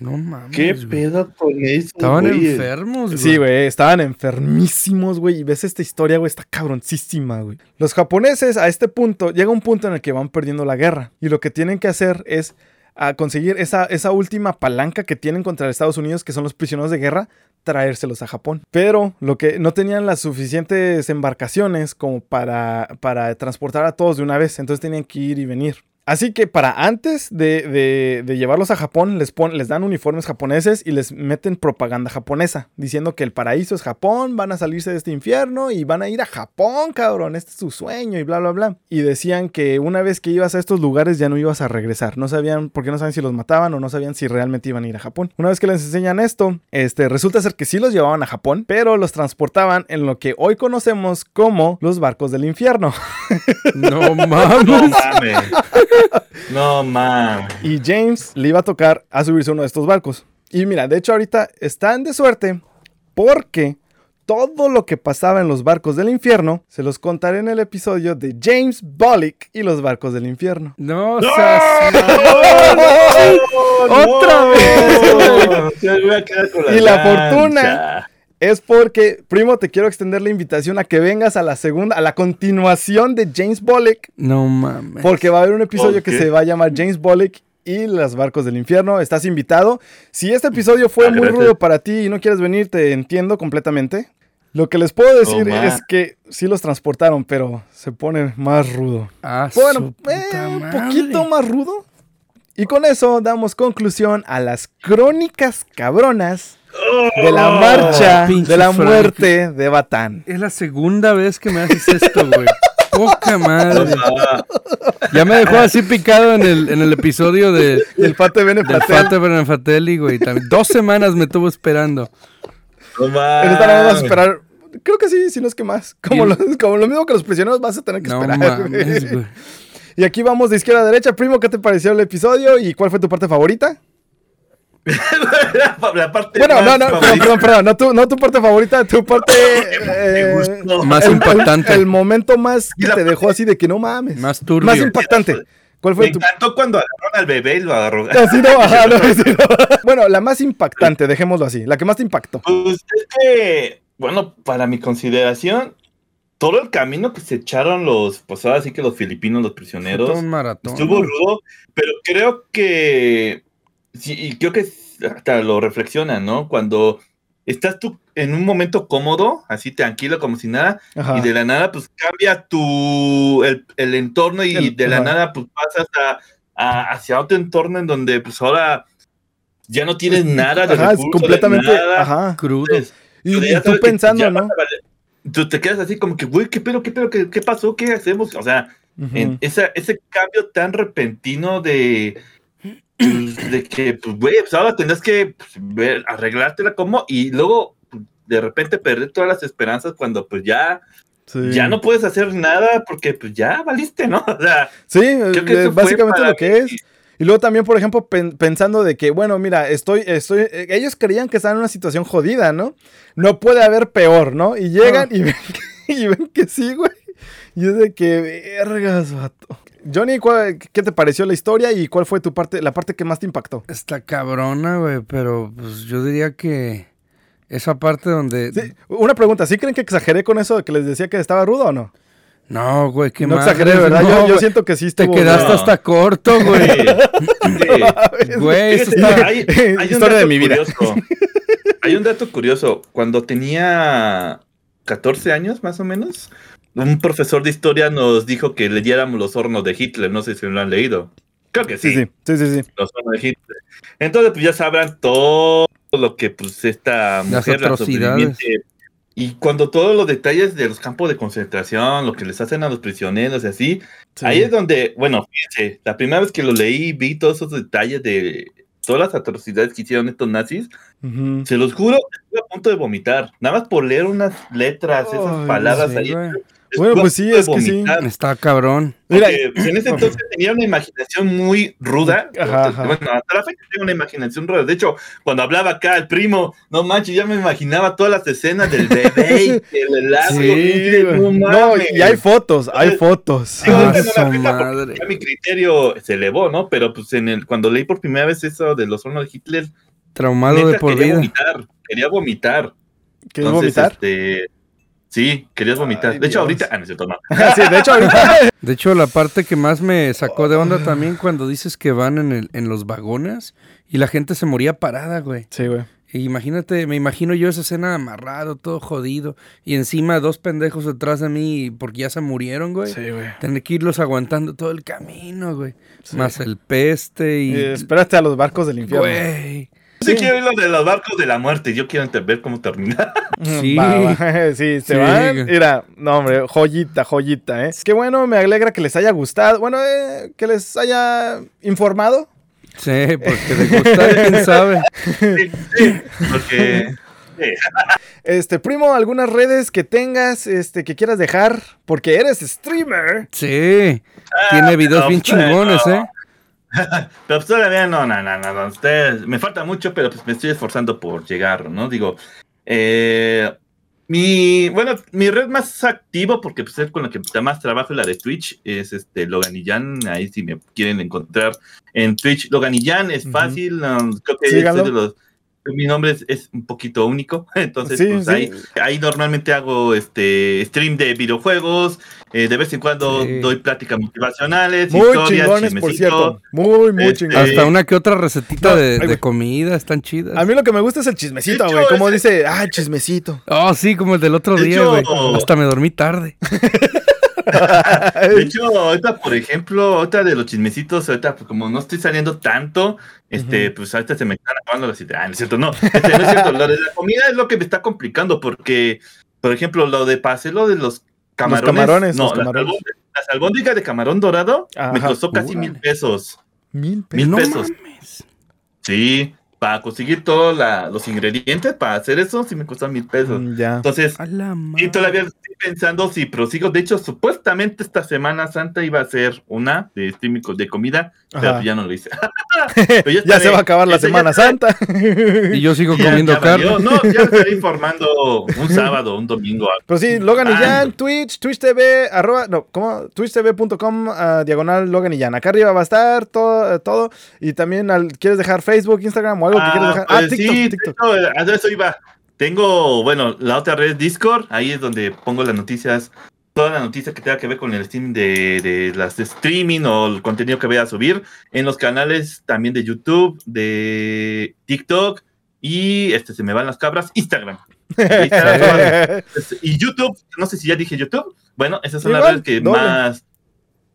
Speaker 5: No mames.
Speaker 4: ¿Qué
Speaker 5: güey.
Speaker 4: pedo con eso?
Speaker 5: Estaban
Speaker 4: güey?
Speaker 5: enfermos, güey.
Speaker 1: Sí, güey, estaban enfermísimos, güey. Y ves esta historia, güey, está cabroncísima, güey. Los japoneses a este punto, llega un punto en el que van perdiendo la guerra. Y lo que tienen que hacer es a conseguir esa, esa última palanca que tienen contra Estados Unidos, que son los prisioneros de guerra, traérselos a Japón. Pero lo que no tenían las suficientes embarcaciones como para, para transportar a todos de una vez. Entonces tenían que ir y venir. Así que para antes de, de- de llevarlos a Japón, les, pon- les dan uniformes japoneses y les meten propaganda japonesa, diciendo que el paraíso es Japón, van a salirse de este infierno y van a ir a Japón, cabrón, este es su sueño y bla, bla, bla. Y decían que una vez que ibas a estos lugares ya no ibas a regresar. No sabían, porque no sabían si los mataban o no sabían si realmente iban a ir a Japón. Una vez que les enseñan esto, este, resulta ser que sí los llevaban a Japón, pero los transportaban en lo que hoy conocemos como los barcos del infierno.
Speaker 5: No
Speaker 4: No
Speaker 5: mames.
Speaker 4: No mames.
Speaker 1: Y James le iba a tocar a subirse a uno de estos barcos. Y mira, de hecho ahorita están de suerte porque todo lo que pasaba en los barcos del infierno, se los contaré en el episodio de James Bollick y los barcos del infierno.
Speaker 5: No seas...
Speaker 4: ¡Otra
Speaker 5: vez!
Speaker 1: Y la fortuna es porque, primo, te quiero extender la invitación a que vengas a la segunda, a la continuación de James Bollick,
Speaker 5: No mames.
Speaker 1: porque va a haber un episodio
Speaker 4: ¿Por
Speaker 1: que se va a llamar James Bollick y los barcos del infierno. Estás invitado. Si este episodio fue
Speaker 4: Ah,
Speaker 1: muy
Speaker 4: gracias.
Speaker 1: rudo para ti y no quieres venir, te entiendo completamente. Lo que les puedo decir
Speaker 4: Oh,
Speaker 1: es que sí los transportaron, pero se pone más rudo.
Speaker 5: Ah,
Speaker 1: Bueno, eh, un poquito más rudo. Y con eso damos conclusión a las crónicas cabronas de la marcha
Speaker 5: Oh, pinche
Speaker 1: de la
Speaker 5: Frank.
Speaker 1: muerte de Batán.
Speaker 5: Es la segunda vez que me haces esto, güey. Poca madre. Ya me dejó así picado en el, en el episodio de,
Speaker 1: el.
Speaker 5: Fate Benefatelli, güey. También. Dos semanas me tuvo esperando.
Speaker 4: No
Speaker 1: vamos a
Speaker 4: mames.
Speaker 1: esperar. Creo que sí, si no es que más. Como,
Speaker 5: Y-
Speaker 1: lo, como lo mismo que los prisioneros vas a tener que
Speaker 5: No
Speaker 1: esperar.
Speaker 5: mames,
Speaker 1: güey.
Speaker 5: güey.
Speaker 1: Y aquí vamos de izquierda a derecha. Primo, ¿qué te pareció el episodio y cuál fue tu parte favorita?
Speaker 4: La, la parte
Speaker 1: Bueno,
Speaker 4: más
Speaker 1: no, no, perdón,
Speaker 4: favorita.
Speaker 1: perdón, perdón, no tu, no tu parte favorita, tu parte... eh.
Speaker 5: Más
Speaker 1: el-
Speaker 5: impactante.
Speaker 1: El, el momento más que te dejó así de que no mames.
Speaker 5: Más turbio.
Speaker 1: Más impactante. ¿Cuál
Speaker 4: Me
Speaker 1: fue tu...?
Speaker 4: encantó cuando agarraron al bebé y lo agarró.
Speaker 1: Así no, ajá, no, así no. Bueno, la más impactante, dejémoslo así. La que más te impactó.
Speaker 4: Pues es que, bueno, para mi consideración, todo el camino que se echaron los, pues ahora sí que los filipinos, los prisioneros,
Speaker 5: un maratón.
Speaker 4: estuvo rudo, pero creo que, sí, y creo que hasta lo reflexionan, ¿no? Cuando estás tú en un momento cómodo, así tranquilo, como si nada,
Speaker 1: Ajá.
Speaker 4: y de la nada, pues cambia tu, el, el entorno y
Speaker 1: El-
Speaker 4: de la
Speaker 1: ajá.
Speaker 4: nada, pues pasas a, a- hacia otro entorno en donde, pues ahora ya no tienes nada de
Speaker 1: Ajá, es
Speaker 4: recursos, de
Speaker 1: completamente...
Speaker 4: nada.
Speaker 1: Ajá.
Speaker 5: Crudo.
Speaker 4: Entonces,
Speaker 1: Y, y tú
Speaker 4: que
Speaker 1: pensando,
Speaker 4: ya
Speaker 1: ¿no?
Speaker 4: Tú te quedas así como que, güey, ¿qué pedo, qué pedo, qué, qué pasó? ¿Qué hacemos? O sea,
Speaker 1: Ujú.
Speaker 4: en esa, ese cambio tan repentino de, pues, de que, pues, güey, pues ahora tendrás que pues, ver, arreglártela como y luego de repente perder todas las esperanzas cuando pues ya,
Speaker 1: Sí.
Speaker 4: ya no puedes hacer nada porque pues ya valiste, ¿no? O sea,
Speaker 1: Sí, eh, básicamente lo que es. Y luego también, por ejemplo, pen- pensando de que, bueno, mira, estoy, estoy, eh, ellos creían que estaban en una situación jodida, ¿no? No puede haber peor, ¿no? Y llegan y, ven que, y ven que sí, güey. Y es de que, vergas, vato. Johnny, ¿cuál- ¿qué te pareció la historia y cuál fue tu parte, la parte que más te impactó?
Speaker 5: Está cabrona, güey, pero pues yo diría que esa parte donde...
Speaker 1: Sí, una pregunta, ¿sí creen que exageré con eso de que les decía que estaba rudo o no?
Speaker 5: No, güey, qué
Speaker 1: no exageré, ¿verdad?
Speaker 5: no,
Speaker 1: yo, yo siento que sí
Speaker 5: Te
Speaker 1: estuvo...
Speaker 5: quedaste
Speaker 4: no.
Speaker 5: hasta corto, güey.
Speaker 4: sí.
Speaker 5: Güey, eso está...
Speaker 4: hay, hay un
Speaker 1: Historia de mi vida.
Speaker 4: curioso. Hay un dato curioso. Cuando tenía 14 años, más o menos, un profesor de historia nos dijo que leyéramos los hornos de Hitler. No sé si lo han leído. Creo que sí,
Speaker 1: Sí, sí, sí, sí,
Speaker 4: los hornos de Hitler. Entonces, pues ya sabrán todo lo que pues esta
Speaker 5: Las
Speaker 4: mujer, la
Speaker 5: atrocidades.
Speaker 4: sobreviviente, y cuando todos los detalles de los campos de concentración, lo que les hacen a los prisioneros y así,
Speaker 1: Sí.
Speaker 4: Ahí es donde, bueno, fíjense, la primera vez que lo leí, vi todos esos detalles de todas las atrocidades que hicieron estos nazis.
Speaker 1: Ujú.
Speaker 4: Se los juro, estuve a punto de vomitar. Nada más por leer unas letras, esas
Speaker 1: Ay,
Speaker 4: palabras
Speaker 5: Sí,
Speaker 4: ahí.
Speaker 5: güey.
Speaker 1: Bueno, pues sí, es que sí.
Speaker 5: Está cabrón.
Speaker 1: Mira,
Speaker 4: pues, en ese entonces tenía una imaginación muy ruda.
Speaker 1: Ajá, ajá.
Speaker 4: Bueno, hasta la fecha tengo una imaginación ruda. De hecho, cuando hablaba acá el primo, no manches, ya me imaginaba todas las escenas del bebé y el helado.
Speaker 1: Sí,
Speaker 4: no,
Speaker 1: y hay fotos, hay fotos.
Speaker 4: Sí,
Speaker 5: Ah,
Speaker 4: no ya mi criterio se elevó, ¿no? Pero pues en el, cuando leí por primera vez eso de los hornos de Hitler,
Speaker 5: Traumado de por
Speaker 4: quería
Speaker 5: vida.
Speaker 4: vomitar, quería vomitar.
Speaker 1: ¿Quieres
Speaker 4: Entonces,
Speaker 1: vomitar?
Speaker 4: este, sí, querías vomitar.
Speaker 1: Ay,
Speaker 4: de hecho,
Speaker 1: Dios.
Speaker 4: ahorita, ah, no es cierto, no.
Speaker 1: sí, de hecho, ahorita.
Speaker 5: De hecho, la parte que más me sacó de onda también cuando dices que van en, el, en los vagones y la gente se moría parada, güey.
Speaker 1: Sí, güey.
Speaker 5: Y imagínate, me imagino yo esa escena amarrado, todo jodido. Y encima dos pendejos detrás de mí porque ya se murieron, güey.
Speaker 1: Sí, güey.
Speaker 5: Tener que irlos aguantando todo el camino, güey. Más el peste y...
Speaker 1: Eh, espérate a los barcos del infierno.
Speaker 5: Güey.
Speaker 4: Yo sí quiero ir lo de los barcos de la muerte. Yo quiero ver cómo termina.
Speaker 5: Sí.
Speaker 1: Va, va. sí, se
Speaker 5: Sí,
Speaker 1: van. Mira, no, hombre, joyita, joyita, ¿eh? Qué bueno, me alegra que les haya gustado. Bueno, eh, que les haya informado.
Speaker 5: Sí, porque de gustar, quién sabe.
Speaker 4: Sí, sí, porque.
Speaker 1: Este, primo, algunas redes que tengas, este, que quieras dejar, porque eres streamer.
Speaker 5: Sí. Tiene videos
Speaker 4: no,
Speaker 5: bien chingones,
Speaker 4: no.
Speaker 5: ¿eh?
Speaker 4: Pero pues todavía no, no, no, no, no. Ustedes, me falta mucho, pero pues me estoy esforzando por llegar, ¿no? Digo, eh, Mi, bueno, mi red más activo, porque pues, es con la que más trabajo, la de Twitch, es este Loganillan. Ahí si me quieren encontrar en Twitch, Loganillan es fácil. creo que es de los- mi nombre es, es un poquito único, entonces
Speaker 1: Sí,
Speaker 4: pues,
Speaker 1: sí.
Speaker 4: Ahí, ahí normalmente hago este stream de videojuegos, eh, de vez en cuando
Speaker 5: Sí.
Speaker 4: doy pláticas motivacionales,
Speaker 1: Muy
Speaker 4: historias,
Speaker 1: chingones, por cierto. Muy, muy
Speaker 4: Este,
Speaker 1: chingones.
Speaker 5: Hasta una que otra recetita
Speaker 1: No,
Speaker 5: de,
Speaker 1: ay,
Speaker 5: de
Speaker 1: güey.
Speaker 5: comida, están chidas.
Speaker 1: A mí lo que me gusta es el chismecito, güey. Como dice, ah, chismecito.
Speaker 5: Oh, sí, como el del otro
Speaker 4: De
Speaker 5: día,
Speaker 4: hecho-
Speaker 5: güey. Hasta me dormí tarde.
Speaker 4: De hecho, ahorita, por ejemplo, ahorita de los chismecitos, ahorita, pues, como no estoy saliendo tanto, este, pues ahorita se me están acabando las ideas. Ah, no es cierto, no. Este, no es cierto. Lo de la comida es lo que me está complicando, porque, por ejemplo, lo de pasé, lo de los camarones.
Speaker 1: camarones,
Speaker 4: no,
Speaker 1: los camarones.
Speaker 4: albóndigas- Las albóndigas de camarón dorado me costó casi
Speaker 5: Órale.
Speaker 4: mil pesos.
Speaker 1: Mil pesos.
Speaker 4: Mil
Speaker 5: no
Speaker 4: pesos.
Speaker 5: mames.
Speaker 4: Sí, para conseguir todos los ingredientes para hacer eso, sí me costó mil pesos.
Speaker 1: Mm, Ya.
Speaker 4: Entonces, y todavía pensando si prosigo. De hecho, supuestamente esta Semana Santa iba a ser una de streaming de comida, pero
Speaker 1: Ajá.
Speaker 4: pues ya no lo hice. Pero
Speaker 1: Ya se va a acabar la Semana Santa.
Speaker 5: Y yo sigo
Speaker 4: ya-
Speaker 5: comiendo carne.
Speaker 4: No, ya me estaré informando un sábado, un domingo.
Speaker 1: Pero sí, Logan y
Speaker 4: Ah.
Speaker 1: Jan, Twitch, Twitch TV, arroba, no, ¿cómo? TwitchTV.com, ah, diagonal Logan y Jan. Acá arriba va a estar todo, todo. Y también, al- ¿quieres dejar Facebook, Instagram o algo que
Speaker 4: Ah,
Speaker 1: quieres dejar? Ah,
Speaker 4: pues
Speaker 1: TikTok,
Speaker 4: sí,
Speaker 1: TikTok.
Speaker 4: a eso iba. Tengo, bueno, la otra red Discord, ahí es donde pongo las noticias, toda la noticia que tenga que ver con el stream de, de las de streaming o el contenido que voy a subir en los canales también de YouTube, de TikTok y este se me van las cabras, Instagram. Instagram, este, y YouTube, no sé si ya dije YouTube. Bueno, esas son las redes que
Speaker 1: doble.
Speaker 4: más,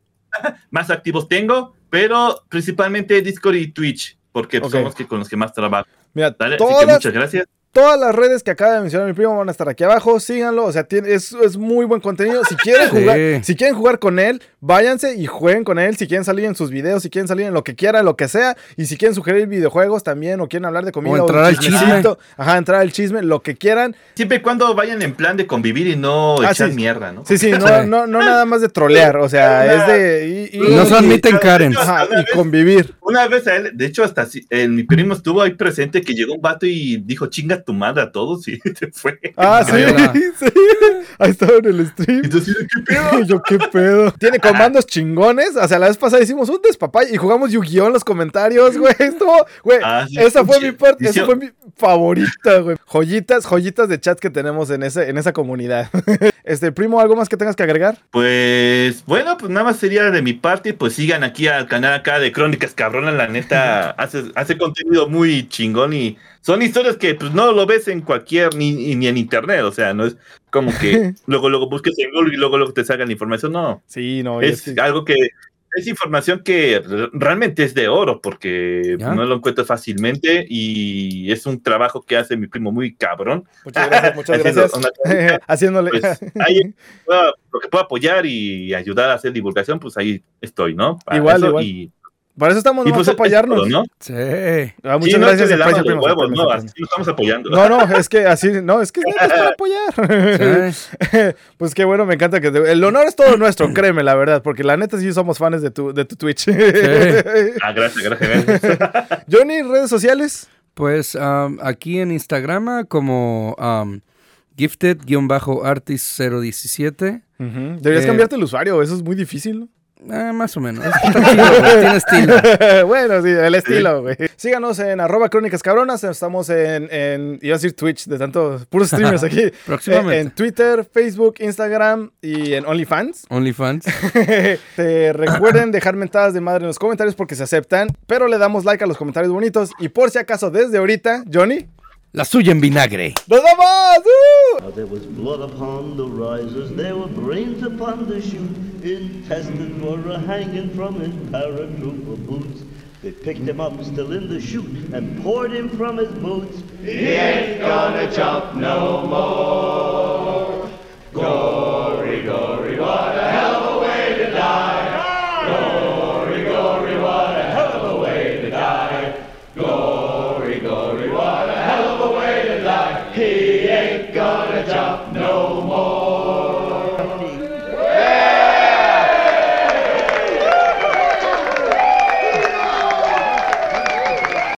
Speaker 4: más activos tengo, pero principalmente Discord y Twitch, porque pues,
Speaker 1: Ok.
Speaker 4: son los que con los que más trabajo.
Speaker 1: Mira,
Speaker 4: ¿vale? Así que
Speaker 1: todas,
Speaker 4: muchas gracias.
Speaker 1: Todas las redes que acaba de mencionar mi primo van a estar aquí abajo. Síganlo. O sea, tiene, es, es muy buen contenido. Si quieren
Speaker 5: Sí.
Speaker 1: jugar, si quieren jugar con él, váyanse y jueguen con él. Si quieren salir en sus videos, si quieren salir en lo que quieran, lo que sea. Y si quieren sugerir videojuegos también, o quieren hablar de comida,
Speaker 5: entrar al
Speaker 1: chismecito, Ajá, entrar al chisme, lo que quieran.
Speaker 4: Siempre y cuando vayan en plan de convivir y no
Speaker 1: Ah,
Speaker 4: echar
Speaker 1: sí.
Speaker 4: mierda, ¿no?
Speaker 1: Sí, sí, no,
Speaker 5: Sí.
Speaker 1: no, no nada más de trolear. O sea, es de. y- y-
Speaker 5: No se
Speaker 4: Sí,
Speaker 5: admiten Karen.
Speaker 1: Ajá, y
Speaker 4: vez-
Speaker 1: convivir.
Speaker 4: Una vez a él, de hecho, hasta si- eh, mi primo estuvo ahí presente que llegó un vato y dijo chinga tu madre a todos y se fue.
Speaker 1: Ah, sí, sí. Ahí estaba en el stream.
Speaker 4: Entonces, ¿qué pedo?
Speaker 1: Y yo, qué pedo. Tiene comandos chingones. O sea, la vez pasada hicimos un despapay y jugamos Yu-Gi-Oh! en los comentarios, güey. Estuvo, güey.
Speaker 4: Ah, sí,
Speaker 1: esa fue mi parte, esa fue mi favorita, güey. Joyitas, joyitas de chat que tenemos en ese, en esa comunidad. Este, primo, ¿algo más que tengas que agregar?
Speaker 4: Pues bueno, pues nada más sería de mi parte, pues sigan aquí al canal acá de Crónicas Cabronas, la neta hace, hace contenido muy chingón y son historias que pues no lo ves en cualquier, ni, ni en internet, o sea, no es como que luego luego busques en Google y luego luego te salga la información, no,
Speaker 1: Sí, no,
Speaker 4: es
Speaker 1: es
Speaker 4: algo que es información que re- realmente es de oro porque
Speaker 5: Ya.
Speaker 4: no lo encuentro fácilmente y es un trabajo que hace mi primo muy cabrón.
Speaker 1: Muchas gracias, muchas gracias.
Speaker 4: una
Speaker 1: Haciéndole.
Speaker 4: pues, ahí lo que pueda apoyar y ayudar a hacer divulgación, pues ahí estoy, ¿no? Para
Speaker 1: Igual, igual.
Speaker 4: Y,
Speaker 1: Para eso estamos,
Speaker 4: y
Speaker 1: vamos
Speaker 4: pues
Speaker 1: a apoyarnos.
Speaker 4: todo, ¿no?
Speaker 5: Sí.
Speaker 1: Ah, muchas
Speaker 4: Sí, no
Speaker 1: gracias.
Speaker 4: huevos, no,
Speaker 1: aprecio.
Speaker 4: así lo estamos apoyando.
Speaker 1: No, no, es que así, no, es que es neta, es para apoyar.
Speaker 5: Sí.
Speaker 1: pues qué bueno, me encanta que te- el honor es todo nuestro, créeme, la verdad, porque la neta sí somos fans de tu, de tu Twitch.
Speaker 4: Ah, gracias, gracias. gracias.
Speaker 1: Johnny, redes sociales.
Speaker 5: Pues am, aquí en Instagram como am, gifted-artist017.
Speaker 1: Deberías
Speaker 5: Eh,
Speaker 1: cambiarte el usuario, eso es muy difícil, ¿no?
Speaker 5: Ah, más o menos. Tiene estilo.
Speaker 1: bueno, sí, el estilo, güey. Síganos en arroba crónicas cabronas. Estamos en, en, iba a decir Twitch, de tanto, puros streamers aquí.
Speaker 5: Próximamente.
Speaker 1: Eh, en Twitter, Facebook, Instagram y en OnlyFans.
Speaker 5: OnlyFans.
Speaker 1: Te recuerden dejar mentadas de madre en los comentarios porque se aceptan, pero le damos like a los comentarios bonitos. Y por si acaso, desde ahorita, Johnny,
Speaker 5: La suya en vinagre.
Speaker 1: ¡Nos vamos! ¡Uh!
Speaker 8: There was blood upon the risers, there were brains upon the chute, intestines were hanging from his paratrooper boots. They picked him up still in the chute and poured him from his boots. He ain't gonna jump no more. Gory, gory, what a hell of a way to die.